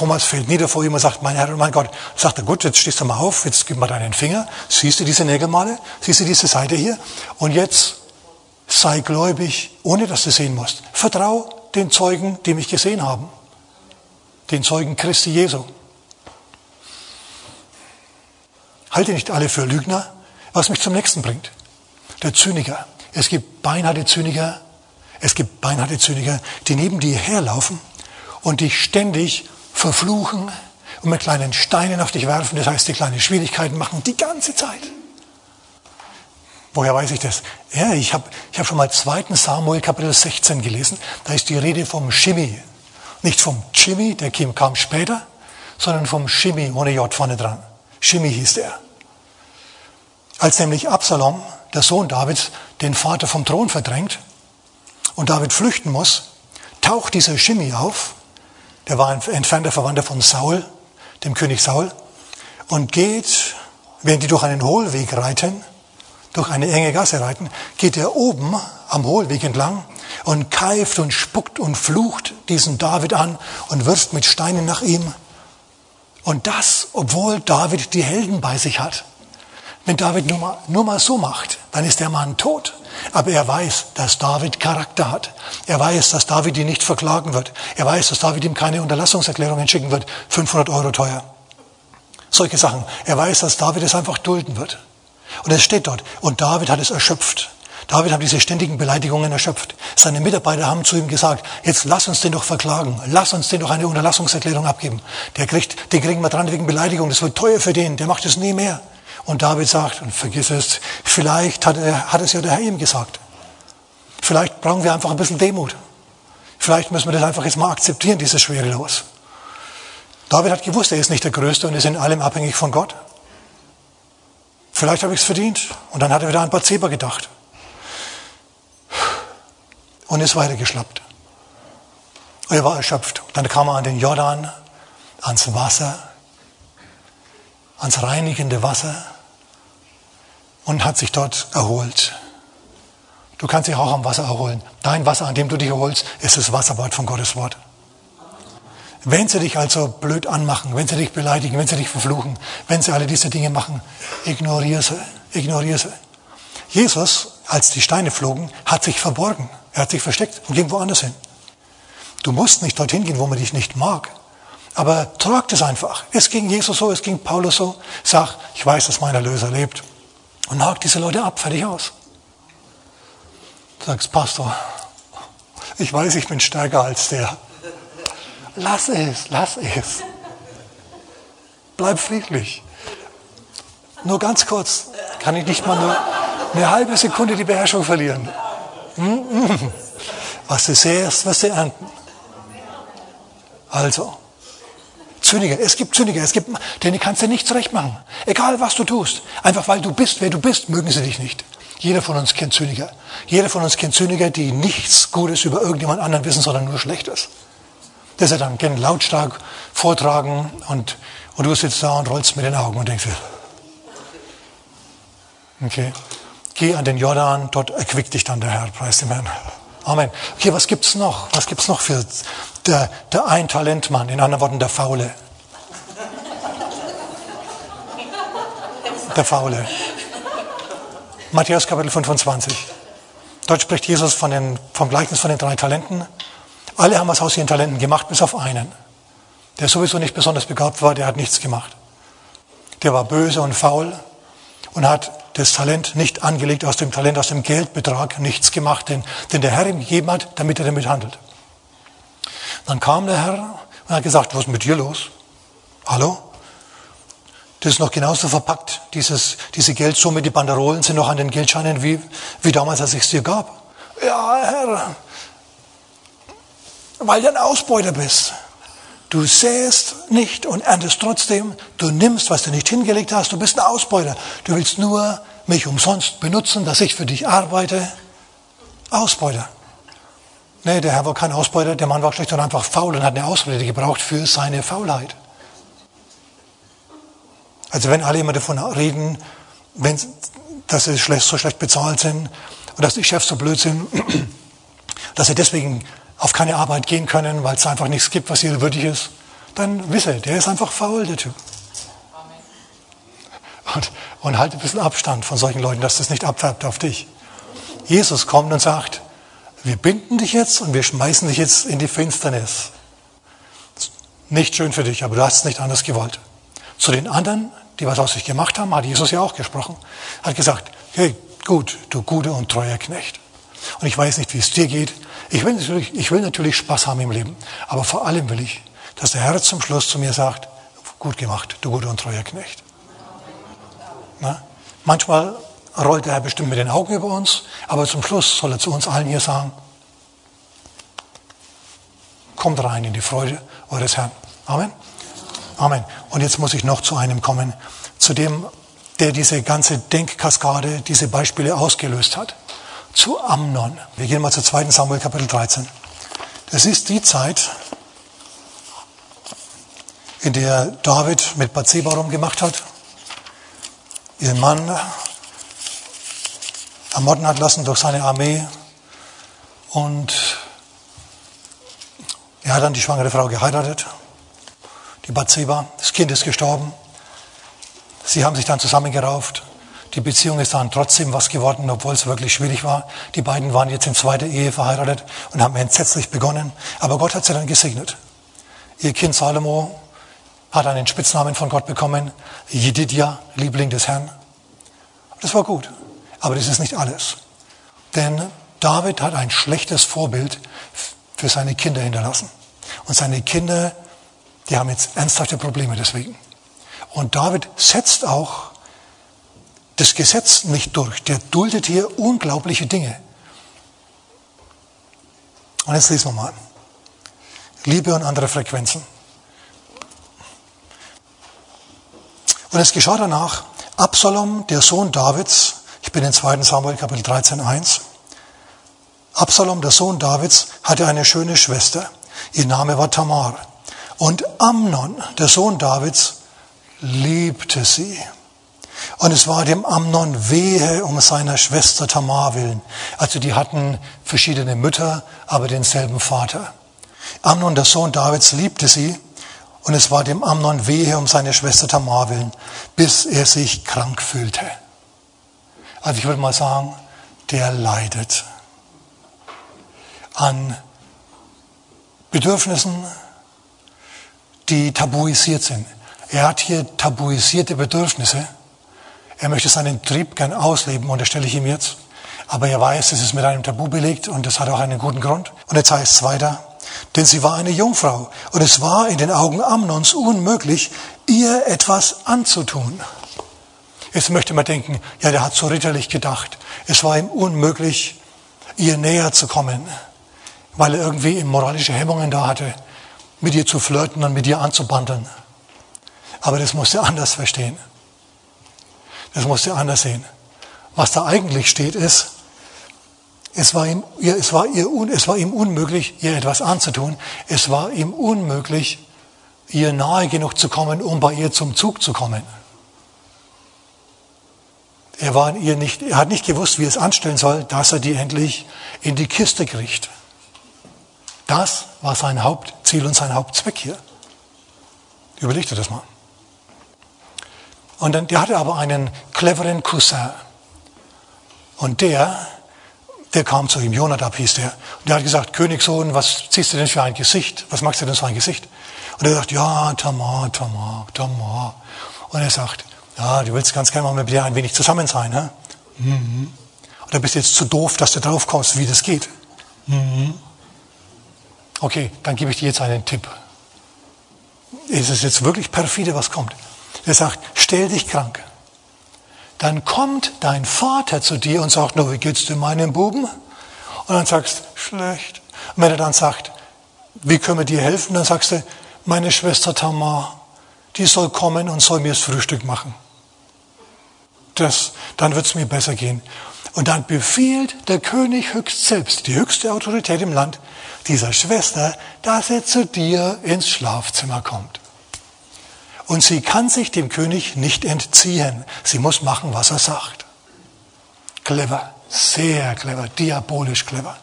Thomas fällt nieder vor ihm und sagt, mein Herr und mein Gott. Sagt er, gut, jetzt stehst du mal auf, jetzt gib mal deinen Finger. Siehst du diese Nägelmale? Siehst du diese Seite hier? Und jetzt sei gläubig, ohne dass du sehen musst. Vertrau den Zeugen, die mich gesehen haben. Den Zeugen Christi Jesu. Halte nicht alle für Lügner, was mich zum nächsten bringt. Der Zyniker. Es gibt beinharte Zyniker, es gibt beinharte Zyniker, die neben dir herlaufen und dich ständig verfluchen und mit kleinen Steinen auf dich werfen, das heißt, die kleine Schwierigkeiten machen, die ganze Zeit. Woher weiß ich das? Ja, ich habe ich hab schon mal 2. Samuel Kapitel 16 gelesen. Da ist die Rede vom Shimi. Nicht vom Jimmy, der kam später, sondern vom Shimi ohne J vorne dran. Shimi hieß der. Als nämlich Absalom, der Sohn Davids, den Vater vom Thron verdrängt und David flüchten muss, taucht dieser Shimi auf der war ein entfernter Verwandter von Saul, dem König Saul, und geht, während die durch einen Hohlweg reiten, durch eine enge Gasse reiten, geht er oben am Hohlweg entlang und keift und spuckt und flucht diesen David an und wirft mit Steinen nach ihm. Und das, obwohl David die Helden bei sich hat. Wenn David nur mal, nur mal so macht, dann ist der Mann tot. Aber er weiß, dass David Charakter hat. Er weiß, dass David ihn nicht verklagen wird. Er weiß, dass David ihm keine Unterlassungserklärungen schicken wird. 500 Euro teuer. Solche Sachen. Er weiß, dass David es einfach dulden wird. Und es steht dort. Und David hat es erschöpft. David hat diese ständigen Beleidigungen erschöpft. Seine Mitarbeiter haben zu ihm gesagt, jetzt lass uns den doch verklagen. Lass uns den doch eine Unterlassungserklärung abgeben. Der kriegt, den kriegen wir dran wegen Beleidigung. Das wird teuer für den. Der macht es nie mehr. Und David sagt, und vergiss es, vielleicht hat, er, hat es ja der Herr ihm gesagt. Vielleicht brauchen wir einfach ein bisschen Demut. Vielleicht müssen wir das einfach jetzt mal akzeptieren, dieses schwere Los. David hat gewusst, er ist nicht der Größte und ist in allem abhängig von Gott. Vielleicht habe ich es verdient. Und dann hat er wieder an Bathseba gedacht. Und ist weitergeschlappt. Er war erschöpft. Dann kam er an den Jordan, ans Wasser, ans reinigende Wasser und hat sich dort erholt. Du kannst dich auch am Wasser erholen. Dein Wasser, an dem du dich erholst, ist das Wasserbad von Gottes Wort. Wenn sie dich also blöd anmachen, wenn sie dich beleidigen, wenn sie dich verfluchen, wenn sie alle diese Dinge machen, ignoriere sie, ignoriere sie. Jesus, als die Steine flogen, hat sich verborgen. Er hat sich versteckt und ging woanders hin. Du musst nicht dorthin gehen, wo man dich nicht mag. Aber tragt es einfach. Es ging Jesus so, es ging Paulus so. Sag, ich weiß, dass mein Erlöser lebt. Und hakt diese Leute ab, fertig aus. Du sagst, Pastor, Ich weiß, ich bin stärker als der. Lass es, lass es. Bleib friedlich. Nur ganz kurz, kann ich nicht mal nur eine halbe Sekunde die Beherrschung verlieren. Was du säst, wirst du ernten. Also, Zyniker, es gibt Zyniker, es gibt, die kannst du nicht zurecht machen. Egal was du tust. Einfach weil du bist, wer du bist, mögen sie dich nicht. Jeder von uns kennt Zyniker. Jeder von uns kennt Zyniker, die nichts Gutes über irgendjemand anderen wissen, sondern nur Schlechtes. Das er dann gerne lautstark vortragen und, und du sitzt da und rollst mit den Augen und denkst, okay, geh an den Jordan, dort erquickt dich dann der Herr, preis dem Herrn. Amen. Okay, was gibt's noch? Was gibt's noch für der, der Ein-Talent-Mann, in anderen Worten der Faule? Der Faule. Matthäus Kapitel 25. Dort spricht Jesus von den, vom Gleichnis von den drei Talenten. Alle haben was aus ihren Talenten gemacht, bis auf einen. Der sowieso nicht besonders begabt war, der hat nichts gemacht. Der war böse und faul und hat das Talent nicht angelegt, aus dem Talent, aus dem Geldbetrag nichts gemacht, den, den der Herr ihm gegeben hat, damit er damit handelt. Dann kam der Herr und hat gesagt, was ist mit dir los? Hallo? Das ist noch genauso verpackt, dieses, diese Geldsumme, die Banderolen sind noch an den Geldscheinen wie, wie damals, als ich es dir gab. Ja, Herr, weil du ein Ausbeuter bist. Du säst nicht und erntest trotzdem. Du nimmst, was du nicht hingelegt hast. Du bist ein Ausbeuter. Du willst nur mich umsonst benutzen, dass ich für dich arbeite. Ausbeuter. Nee, der Herr war kein Ausbeuter. Der Mann war schlicht und einfach faul und hat eine Ausrede gebraucht für seine Faulheit. Also wenn alle immer davon reden, wenn, dass sie so schlecht bezahlt sind und dass die Chefs so blöd sind, <clears throat> dass sie deswegen auf keine Arbeit gehen können, weil es einfach nichts gibt, was hier würdig ist, dann wisse, der ist einfach faul, der Typ. Und, und halte ein bisschen Abstand von solchen Leuten, dass das nicht abfärbt auf dich. Jesus kommt und sagt, wir binden dich jetzt und wir schmeißen dich jetzt in die Finsternis. Nicht schön für dich, aber du hast es nicht anders gewollt. Zu den anderen, die was aus sich gemacht haben, hat Jesus ja auch gesprochen. Hat gesagt, hey, gut, du guter und treuer Knecht. Und ich weiß nicht, wie es dir geht. Ich will, natürlich, ich will natürlich Spaß haben im Leben. Aber vor allem will ich, dass der Herr zum Schluss zu mir sagt, gut gemacht, du guter und treuer Knecht. Na? Manchmal rollt der Herr bestimmt mit den Augen über uns, aber zum Schluss soll er zu uns allen hier sagen, kommt rein in die Freude eures Herrn. Amen. Amen. Und jetzt muss ich noch zu einem kommen, zu dem, der diese ganze Denkkaskade, diese Beispiele ausgelöst hat. Zu Amnon. Wir gehen mal zu 2. Samuel Kapitel 13. Das ist die Zeit, in der David mit Bathseba rumgemacht hat, ihren Mann ermorden hat lassen durch seine Armee und er hat dann die schwangere Frau geheiratet die Bathseba. Das Kind ist gestorben. Sie haben sich dann zusammengerauft. Die Beziehung ist dann trotzdem was geworden, obwohl es wirklich schwierig war. Die beiden waren jetzt in zweiter Ehe verheiratet und haben entsetzlich begonnen. Aber Gott hat sie dann gesegnet. Ihr Kind Salomo hat einen Spitznamen von Gott bekommen, Jedidja, Liebling des Herrn. Das war gut. Aber das ist nicht alles. Denn David hat ein schlechtes Vorbild für seine Kinder hinterlassen. Und seine Kinder die haben jetzt ernsthafte Probleme deswegen. Und David setzt auch das Gesetz nicht durch. Der duldet hier unglaubliche Dinge. Und jetzt lesen wir mal. Liebe und andere Frequenzen. Und es geschah danach, Absalom, der Sohn Davids, ich bin in 2. Samuel Kapitel 13, 1. Absalom, der Sohn Davids, hatte eine schöne Schwester. Ihr Name war Tamar. Und Amnon, der Sohn Davids, liebte sie. Und es war dem Amnon wehe um seiner Schwester Tamar willen. Also die hatten verschiedene Mütter, aber denselben Vater. Amnon, der Sohn Davids, liebte sie. Und es war dem Amnon wehe um seine Schwester Tamar willen, bis er sich krank fühlte. Also ich würde mal sagen, der leidet an Bedürfnissen, die tabuisiert sind. Er hat hier tabuisierte Bedürfnisse. Er möchte seinen Trieb gern ausleben, unterstelle ich ihm jetzt. Aber er weiß, es ist mit einem Tabu belegt und das hat auch einen guten Grund. Und jetzt heißt es weiter, denn sie war eine Jungfrau und es war in den Augen Amnons unmöglich, ihr etwas anzutun. Jetzt möchte man denken, ja, der hat so ritterlich gedacht. Es war ihm unmöglich, ihr näher zu kommen, weil er irgendwie moralische Hemmungen da hatte, mit ihr zu flirten und mit ihr anzubandeln. Aber das musste er anders verstehen. Das musste er anders sehen. Was da eigentlich steht, ist, es war, ihm, es, war ihr, es war ihm unmöglich, ihr etwas anzutun. Es war ihm unmöglich, ihr nahe genug zu kommen, um bei ihr zum Zug zu kommen. Er, war ihr nicht, er hat nicht gewusst, wie er es anstellen soll, dass er die endlich in die Kiste kriegt. Das war sein Hauptziel und sein Hauptzweck hier. Überleg dir das mal. Und dann, der hatte aber einen cleveren Cousin. Und der, der kam zu ihm, Jonadab hieß der. Und der hat gesagt, Königssohn, was ziehst du denn für ein Gesicht? Was machst du denn für ein Gesicht? Und er sagt, ja, Tamar, Tamar, Tamar. Und er sagt, ja, du willst ganz gerne mal mit dir ein wenig zusammen sein, ne? Mhm. Oder bist du jetzt zu doof, dass du drauf kommst, wie das geht? Mhm. Okay, dann gebe ich dir jetzt einen Tipp. Es ist jetzt wirklich perfide, was kommt. Er sagt, stell dich krank. Dann kommt dein Vater zu dir und sagt, no, wie geht's denn meinem Buben? Und dann sagst, schlecht. Und wenn er dann sagt, wie können wir dir helfen? Dann sagst du, meine Schwester Tamar, die soll kommen und soll mir das Frühstück machen das, dann wird es mir besser gehen. Und dann befiehlt der König höchst selbst, die höchste Autorität im Land, dieser Schwester, dass er zu dir ins Schlafzimmer kommt. Und sie kann sich dem König nicht entziehen. Sie muss machen, was er sagt. Clever, sehr clever, diabolisch clever.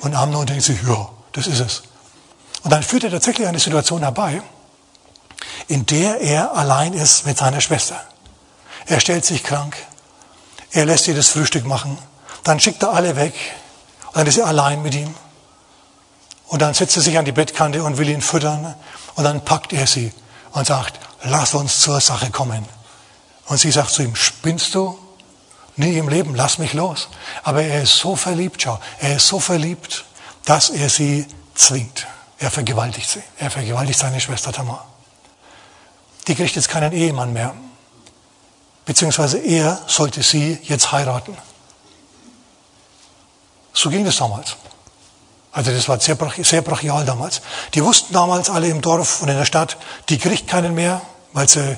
Und Amnon denkt sich, ja, das ist es. Und dann führt er tatsächlich eine Situation herbei, in der er allein ist mit seiner Schwester. Er stellt sich krank. Er lässt ihr das Frühstück machen. Dann schickt er alle weg. Und dann ist er allein mit ihm. Und dann setzt er sich an die Bettkante und will ihn füttern. Und dann packt er sie und sagt, lass uns zur Sache kommen. Und sie sagt zu ihm, spinnst du? Nie im Leben, lass mich los. Aber er ist so verliebt, schau, er ist so verliebt, dass er sie zwingt. Er vergewaltigt sie. Er vergewaltigt seine Schwester Tamar. Die kriegt jetzt keinen Ehemann mehr beziehungsweise er sollte sie jetzt heiraten. So ging das damals. Also das war sehr, sehr brachial damals. Die wussten damals alle im Dorf und in der Stadt, die kriegt keinen mehr, weil sie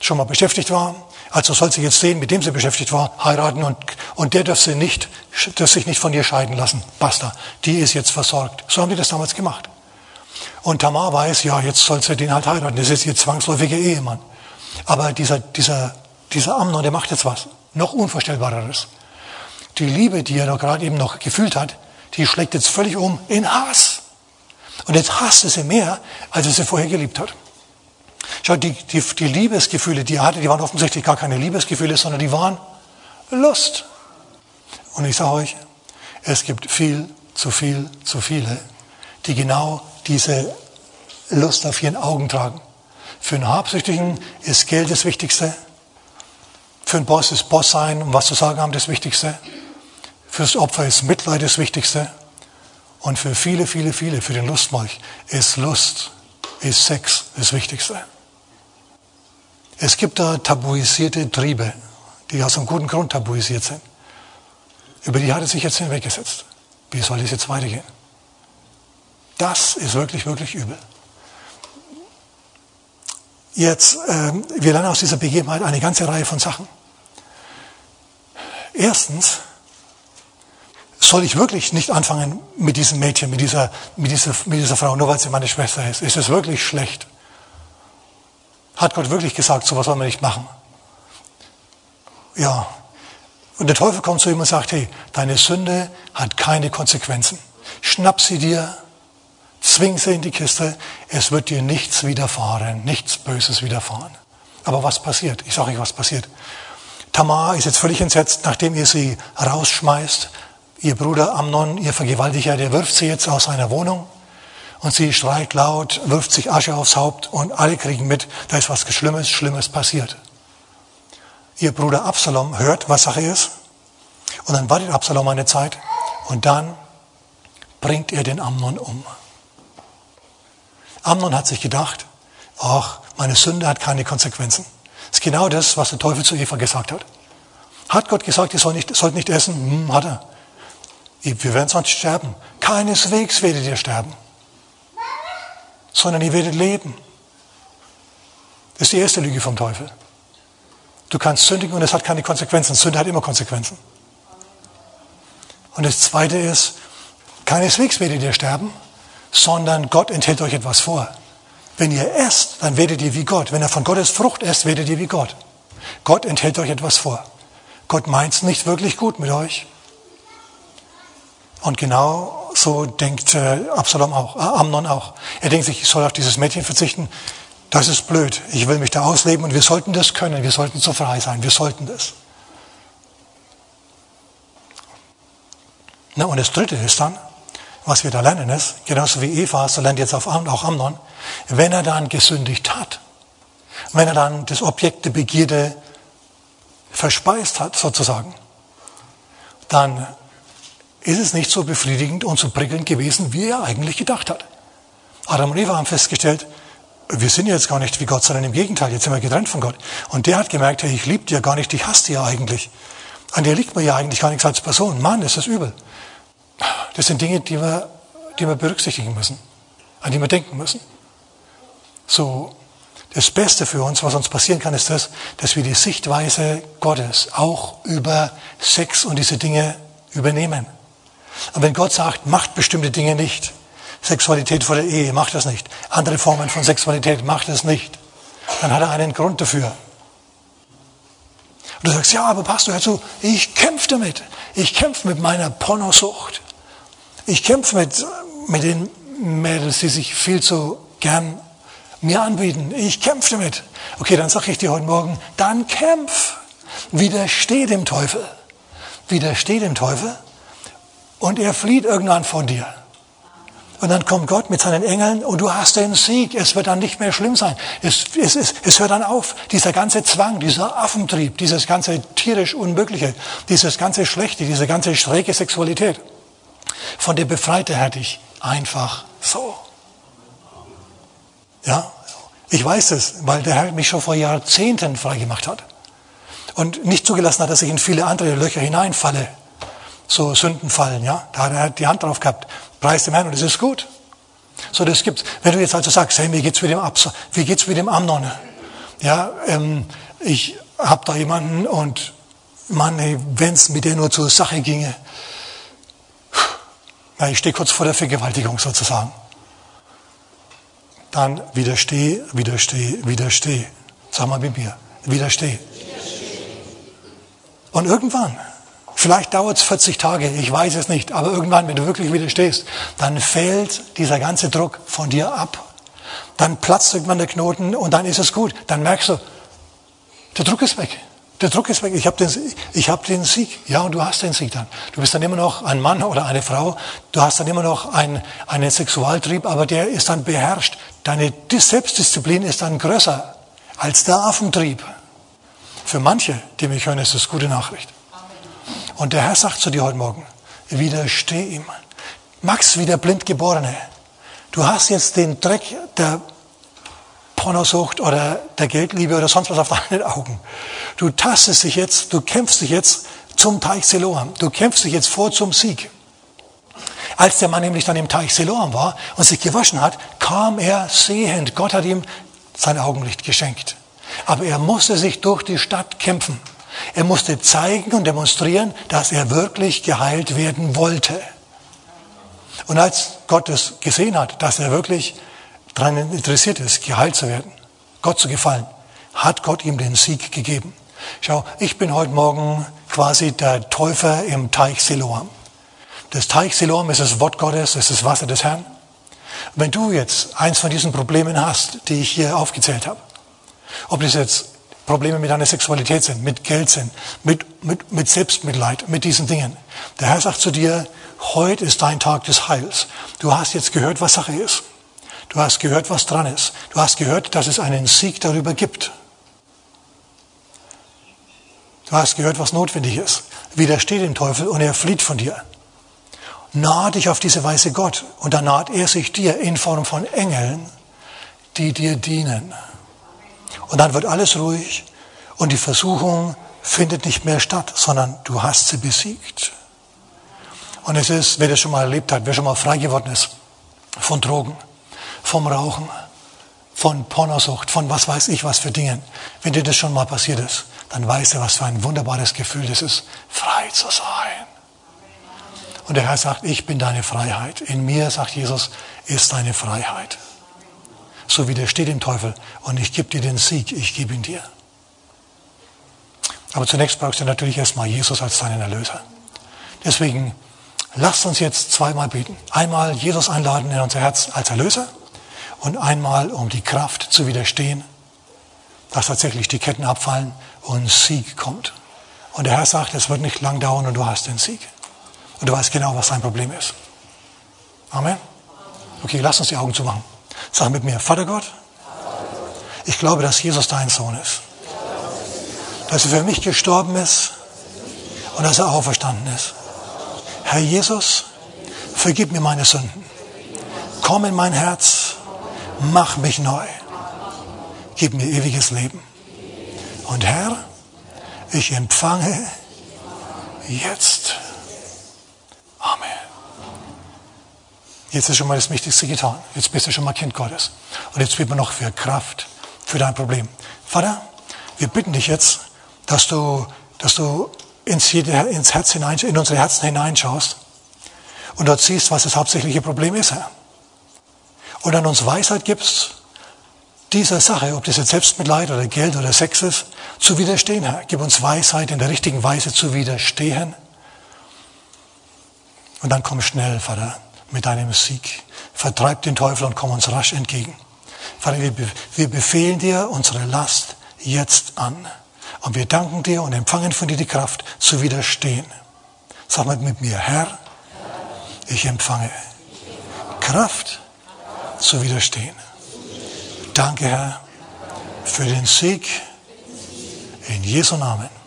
schon mal beschäftigt war. Also soll sie jetzt sehen, mit dem sie beschäftigt war, heiraten und, und der darf sie nicht, darf sich nicht von ihr scheiden lassen. Basta. Die ist jetzt versorgt. So haben die das damals gemacht. Und Tamar weiß, ja, jetzt soll sie den halt heiraten. Das ist ihr zwangsläufiger Ehemann. Aber dieser, dieser, dieser Amnon, der macht jetzt was. Noch unvorstellbareres. Die Liebe, die er da gerade eben noch gefühlt hat, die schlägt jetzt völlig um in Hass. Und jetzt hasst er sie mehr, als er sie vorher geliebt hat. Schau, die, die, die Liebesgefühle, die er hatte, die waren offensichtlich gar keine Liebesgefühle, sondern die waren Lust. Und ich sage euch, es gibt viel, zu viel, zu viele, die genau diese Lust auf ihren Augen tragen. Für einen Habsüchtigen ist Geld das Wichtigste. Für einen Boss ist Boss sein und was zu sagen haben das Wichtigste. Fürs Opfer ist Mitleid das Wichtigste. Und für viele, viele, viele, für den Lustmolch ist Lust, ist Sex das Wichtigste. Es gibt da tabuisierte Triebe, die aus einem guten Grund tabuisiert sind. Über die hat er sich jetzt hinweggesetzt. Wie soll es jetzt weitergehen? Das ist wirklich, wirklich übel. Jetzt, äh, wir lernen aus dieser Begebenheit eine ganze Reihe von Sachen. Erstens, soll ich wirklich nicht anfangen mit diesem Mädchen, mit dieser, mit dieser, mit dieser Frau, nur weil sie meine Schwester ist? Ist es wirklich schlecht? Hat Gott wirklich gesagt, sowas soll man nicht machen? Ja. Und der Teufel kommt zu ihm und sagt, hey, deine Sünde hat keine Konsequenzen. Schnapp sie dir, Zwing sie in die Kiste, es wird dir nichts widerfahren, nichts Böses widerfahren. Aber was passiert? Ich sage euch, was passiert. Tamar ist jetzt völlig entsetzt, nachdem ihr sie rausschmeißt. Ihr Bruder Amnon, ihr Vergewaltiger, der wirft sie jetzt aus seiner Wohnung. Und sie schreit laut, wirft sich Asche aufs Haupt und alle kriegen mit, da ist was Schlimmes, Schlimmes passiert. Ihr Bruder Absalom hört, was Sache ist Und dann wartet Absalom eine Zeit und dann bringt er den Amnon um. Amnon hat sich gedacht, ach, meine Sünde hat keine Konsequenzen. Das ist genau das, was der Teufel zu Eva gesagt hat. Hat Gott gesagt, ihr sollt nicht, sollt nicht essen? Hm, hat er. Wir werden sonst sterben. Keineswegs werdet ihr sterben, sondern ihr werdet leben. Das ist die erste Lüge vom Teufel. Du kannst sündigen und es hat keine Konsequenzen. Sünde hat immer Konsequenzen. Und das zweite ist, keineswegs werdet ihr sterben, sondern Gott enthält euch etwas vor. Wenn ihr esst, dann werdet ihr wie Gott. Wenn ihr von Gottes Frucht esst, werdet ihr wie Gott. Gott enthält euch etwas vor. Gott meint es nicht wirklich gut mit euch. Und genau so denkt äh, Absalom auch, äh, Amnon auch. Er denkt sich, ich soll auf dieses Mädchen verzichten. Das ist blöd. Ich will mich da ausleben und wir sollten das können. Wir sollten so frei sein. Wir sollten das. Na, und das Dritte ist dann, was wir da lernen ist, genauso wie Eva, so lernt jetzt auch Amnon, wenn er dann gesündigt hat, wenn er dann das Objekt der Begierde verspeist hat, sozusagen, dann ist es nicht so befriedigend und so prickelnd gewesen, wie er eigentlich gedacht hat. Adam und Eva haben festgestellt, wir sind jetzt gar nicht wie Gott, sondern im Gegenteil, jetzt sind wir getrennt von Gott. Und der hat gemerkt, hey, ich liebe dir gar nicht, ich hasse dir eigentlich. An dir liegt mir ja eigentlich gar nichts als Person. Mann, ist das übel. Das sind Dinge, die wir, die wir berücksichtigen müssen, an die wir denken müssen. So, das Beste für uns, was uns passieren kann, ist das, dass wir die Sichtweise Gottes auch über Sex und diese Dinge übernehmen. Und wenn Gott sagt, macht bestimmte Dinge nicht, Sexualität vor der Ehe, macht das nicht, andere Formen von Sexualität, macht es nicht, dann hat er einen Grund dafür. Und du sagst, ja, aber Pastor, hör zu, ich kämpfe damit. Ich kämpfe mit meiner Pornosucht. Ich kämpfe mit, mit den Mädels, die sich viel zu gern mir anbieten. Ich kämpfe damit. Okay, dann sage ich dir heute Morgen, dann kämpf. Widersteh dem Teufel. Widersteh dem Teufel und er flieht irgendwann von dir. Und dann kommt Gott mit seinen Engeln und du hast den Sieg. Es wird dann nicht mehr schlimm sein. Es, es, es, es hört dann auf. Dieser ganze Zwang, dieser Affentrieb, dieses ganze tierisch Unmögliche, dieses ganze Schlechte, diese ganze schräge Sexualität. Von der befreite er dich einfach so. Ja, ich weiß es, weil der Herr mich schon vor Jahrzehnten freigemacht hat. Und nicht zugelassen hat, dass ich in viele andere Löcher hineinfalle. So Sünden fallen, ja. Da hat er die Hand drauf gehabt. Preis dem Herrn und es ist gut. So, das gibt's. Wenn du jetzt also sagst, hey, wie geht's mit dem Abs wie geht's mit dem Amnon? Ja, ähm, ich habe da jemanden und Mann, wenn es mit der nur zur Sache ginge, ja, ich stehe kurz vor der Vergewaltigung sozusagen. Dann widersteh, widersteh, widersteh. Sag mal mit mir, widersteh. Und irgendwann Vielleicht dauert es 40 Tage, ich weiß es nicht, aber irgendwann, wenn du wirklich widerstehst, dann fällt dieser ganze Druck von dir ab. Dann platzt irgendwann der Knoten und dann ist es gut. Dann merkst du, der Druck ist weg. Der Druck ist weg. Ich habe den, hab den Sieg. Ja, und du hast den Sieg dann. Du bist dann immer noch ein Mann oder eine Frau. Du hast dann immer noch ein, einen Sexualtrieb, aber der ist dann beherrscht. Deine Selbstdisziplin ist dann größer als der Affentrieb. Für manche, die mich hören, ist das gute Nachricht. Und der Herr sagt zu dir heute Morgen, widersteh ihm. Max, wie der Blindgeborene. Du hast jetzt den Dreck der Pornosucht oder der Geldliebe oder sonst was auf deinen Augen. Du tastest dich jetzt, du kämpfst dich jetzt zum Teich Siloam. Du kämpfst dich jetzt vor zum Sieg. Als der Mann nämlich dann im Teich Siloam war und sich gewaschen hat, kam er sehend. Gott hat ihm sein Augenlicht geschenkt. Aber er musste sich durch die Stadt kämpfen. Er musste zeigen und demonstrieren, dass er wirklich geheilt werden wollte. Und als Gott es gesehen hat, dass er wirklich daran interessiert ist, geheilt zu werden, Gott zu gefallen, hat Gott ihm den Sieg gegeben. Schau, ich bin heute Morgen quasi der Täufer im Teich Siloam. Das Teich Siloam ist das Wort Gottes, ist das Wasser des Herrn. Wenn du jetzt eins von diesen Problemen hast, die ich hier aufgezählt habe, ob das jetzt Probleme mit deiner Sexualität sind, mit Geld sind, mit, mit, mit Selbstmitleid, mit diesen Dingen. Der Herr sagt zu dir, heute ist dein Tag des Heils. Du hast jetzt gehört, was Sache ist. Du hast gehört, was dran ist. Du hast gehört, dass es einen Sieg darüber gibt. Du hast gehört, was notwendig ist. widersteh dem Teufel und er flieht von dir. Nahe dich auf diese Weise Gott und dann naht er sich dir in Form von Engeln, die dir dienen. Und dann wird alles ruhig und die Versuchung findet nicht mehr statt, sondern du hast sie besiegt. Und es ist, wer das schon mal erlebt hat, wer schon mal frei geworden ist von Drogen, vom Rauchen, von Pornosucht, von was weiß ich was für Dingen, wenn dir das schon mal passiert ist, dann weißt du, was für ein wunderbares Gefühl das ist, frei zu sein. Und der Herr sagt, ich bin deine Freiheit. In mir, sagt Jesus, ist deine Freiheit. So widersteht dem Teufel und ich gebe dir den Sieg, ich gebe ihn dir. Aber zunächst brauchst du natürlich erstmal Jesus als deinen Erlöser. Deswegen lasst uns jetzt zweimal beten. Einmal Jesus einladen in unser Herz als Erlöser und einmal um die Kraft zu widerstehen, dass tatsächlich die Ketten abfallen und Sieg kommt. Und der Herr sagt, es wird nicht lang dauern und du hast den Sieg. Und du weißt genau, was dein Problem ist. Amen. Okay, lass uns die Augen zumachen. Sag mit mir, Vater Gott, ich glaube, dass Jesus dein Sohn ist dass er für mich gestorben ist und dass er auferstanden ist. Herr Jesus, vergib mir meine Sünden. Komm in mein Herz, mach mich neu. Gib mir ewiges Leben. Und Herr, ich empfange jetzt. Amen. Jetzt ist schon mal das Wichtigste getan. Jetzt bist du schon mal Kind Gottes. Und jetzt bitten wir noch für Kraft für dein Problem. Vater, wir bitten dich jetzt, dass du, dass du ins, ins Herz hinein, in unsere Herzen hineinschaust und dort siehst, was das hauptsächliche Problem ist, Herr. Und an uns Weisheit gibst, dieser Sache, ob das jetzt Selbstmitleid oder Geld oder Sex ist, zu widerstehen, Herr. Gib uns Weisheit, in der richtigen Weise zu widerstehen. Und dann komm schnell, Vater, mit deinem Sieg. Vertreib den Teufel und komm uns rasch entgegen. Vater, wir, wir befehlen dir unsere Last jetzt an. Und wir danken dir und empfangen von dir die Kraft zu widerstehen. Sag mal mit mir, Herr, ich empfange Kraft zu widerstehen. Danke, Herr, für den Sieg in Jesu Namen.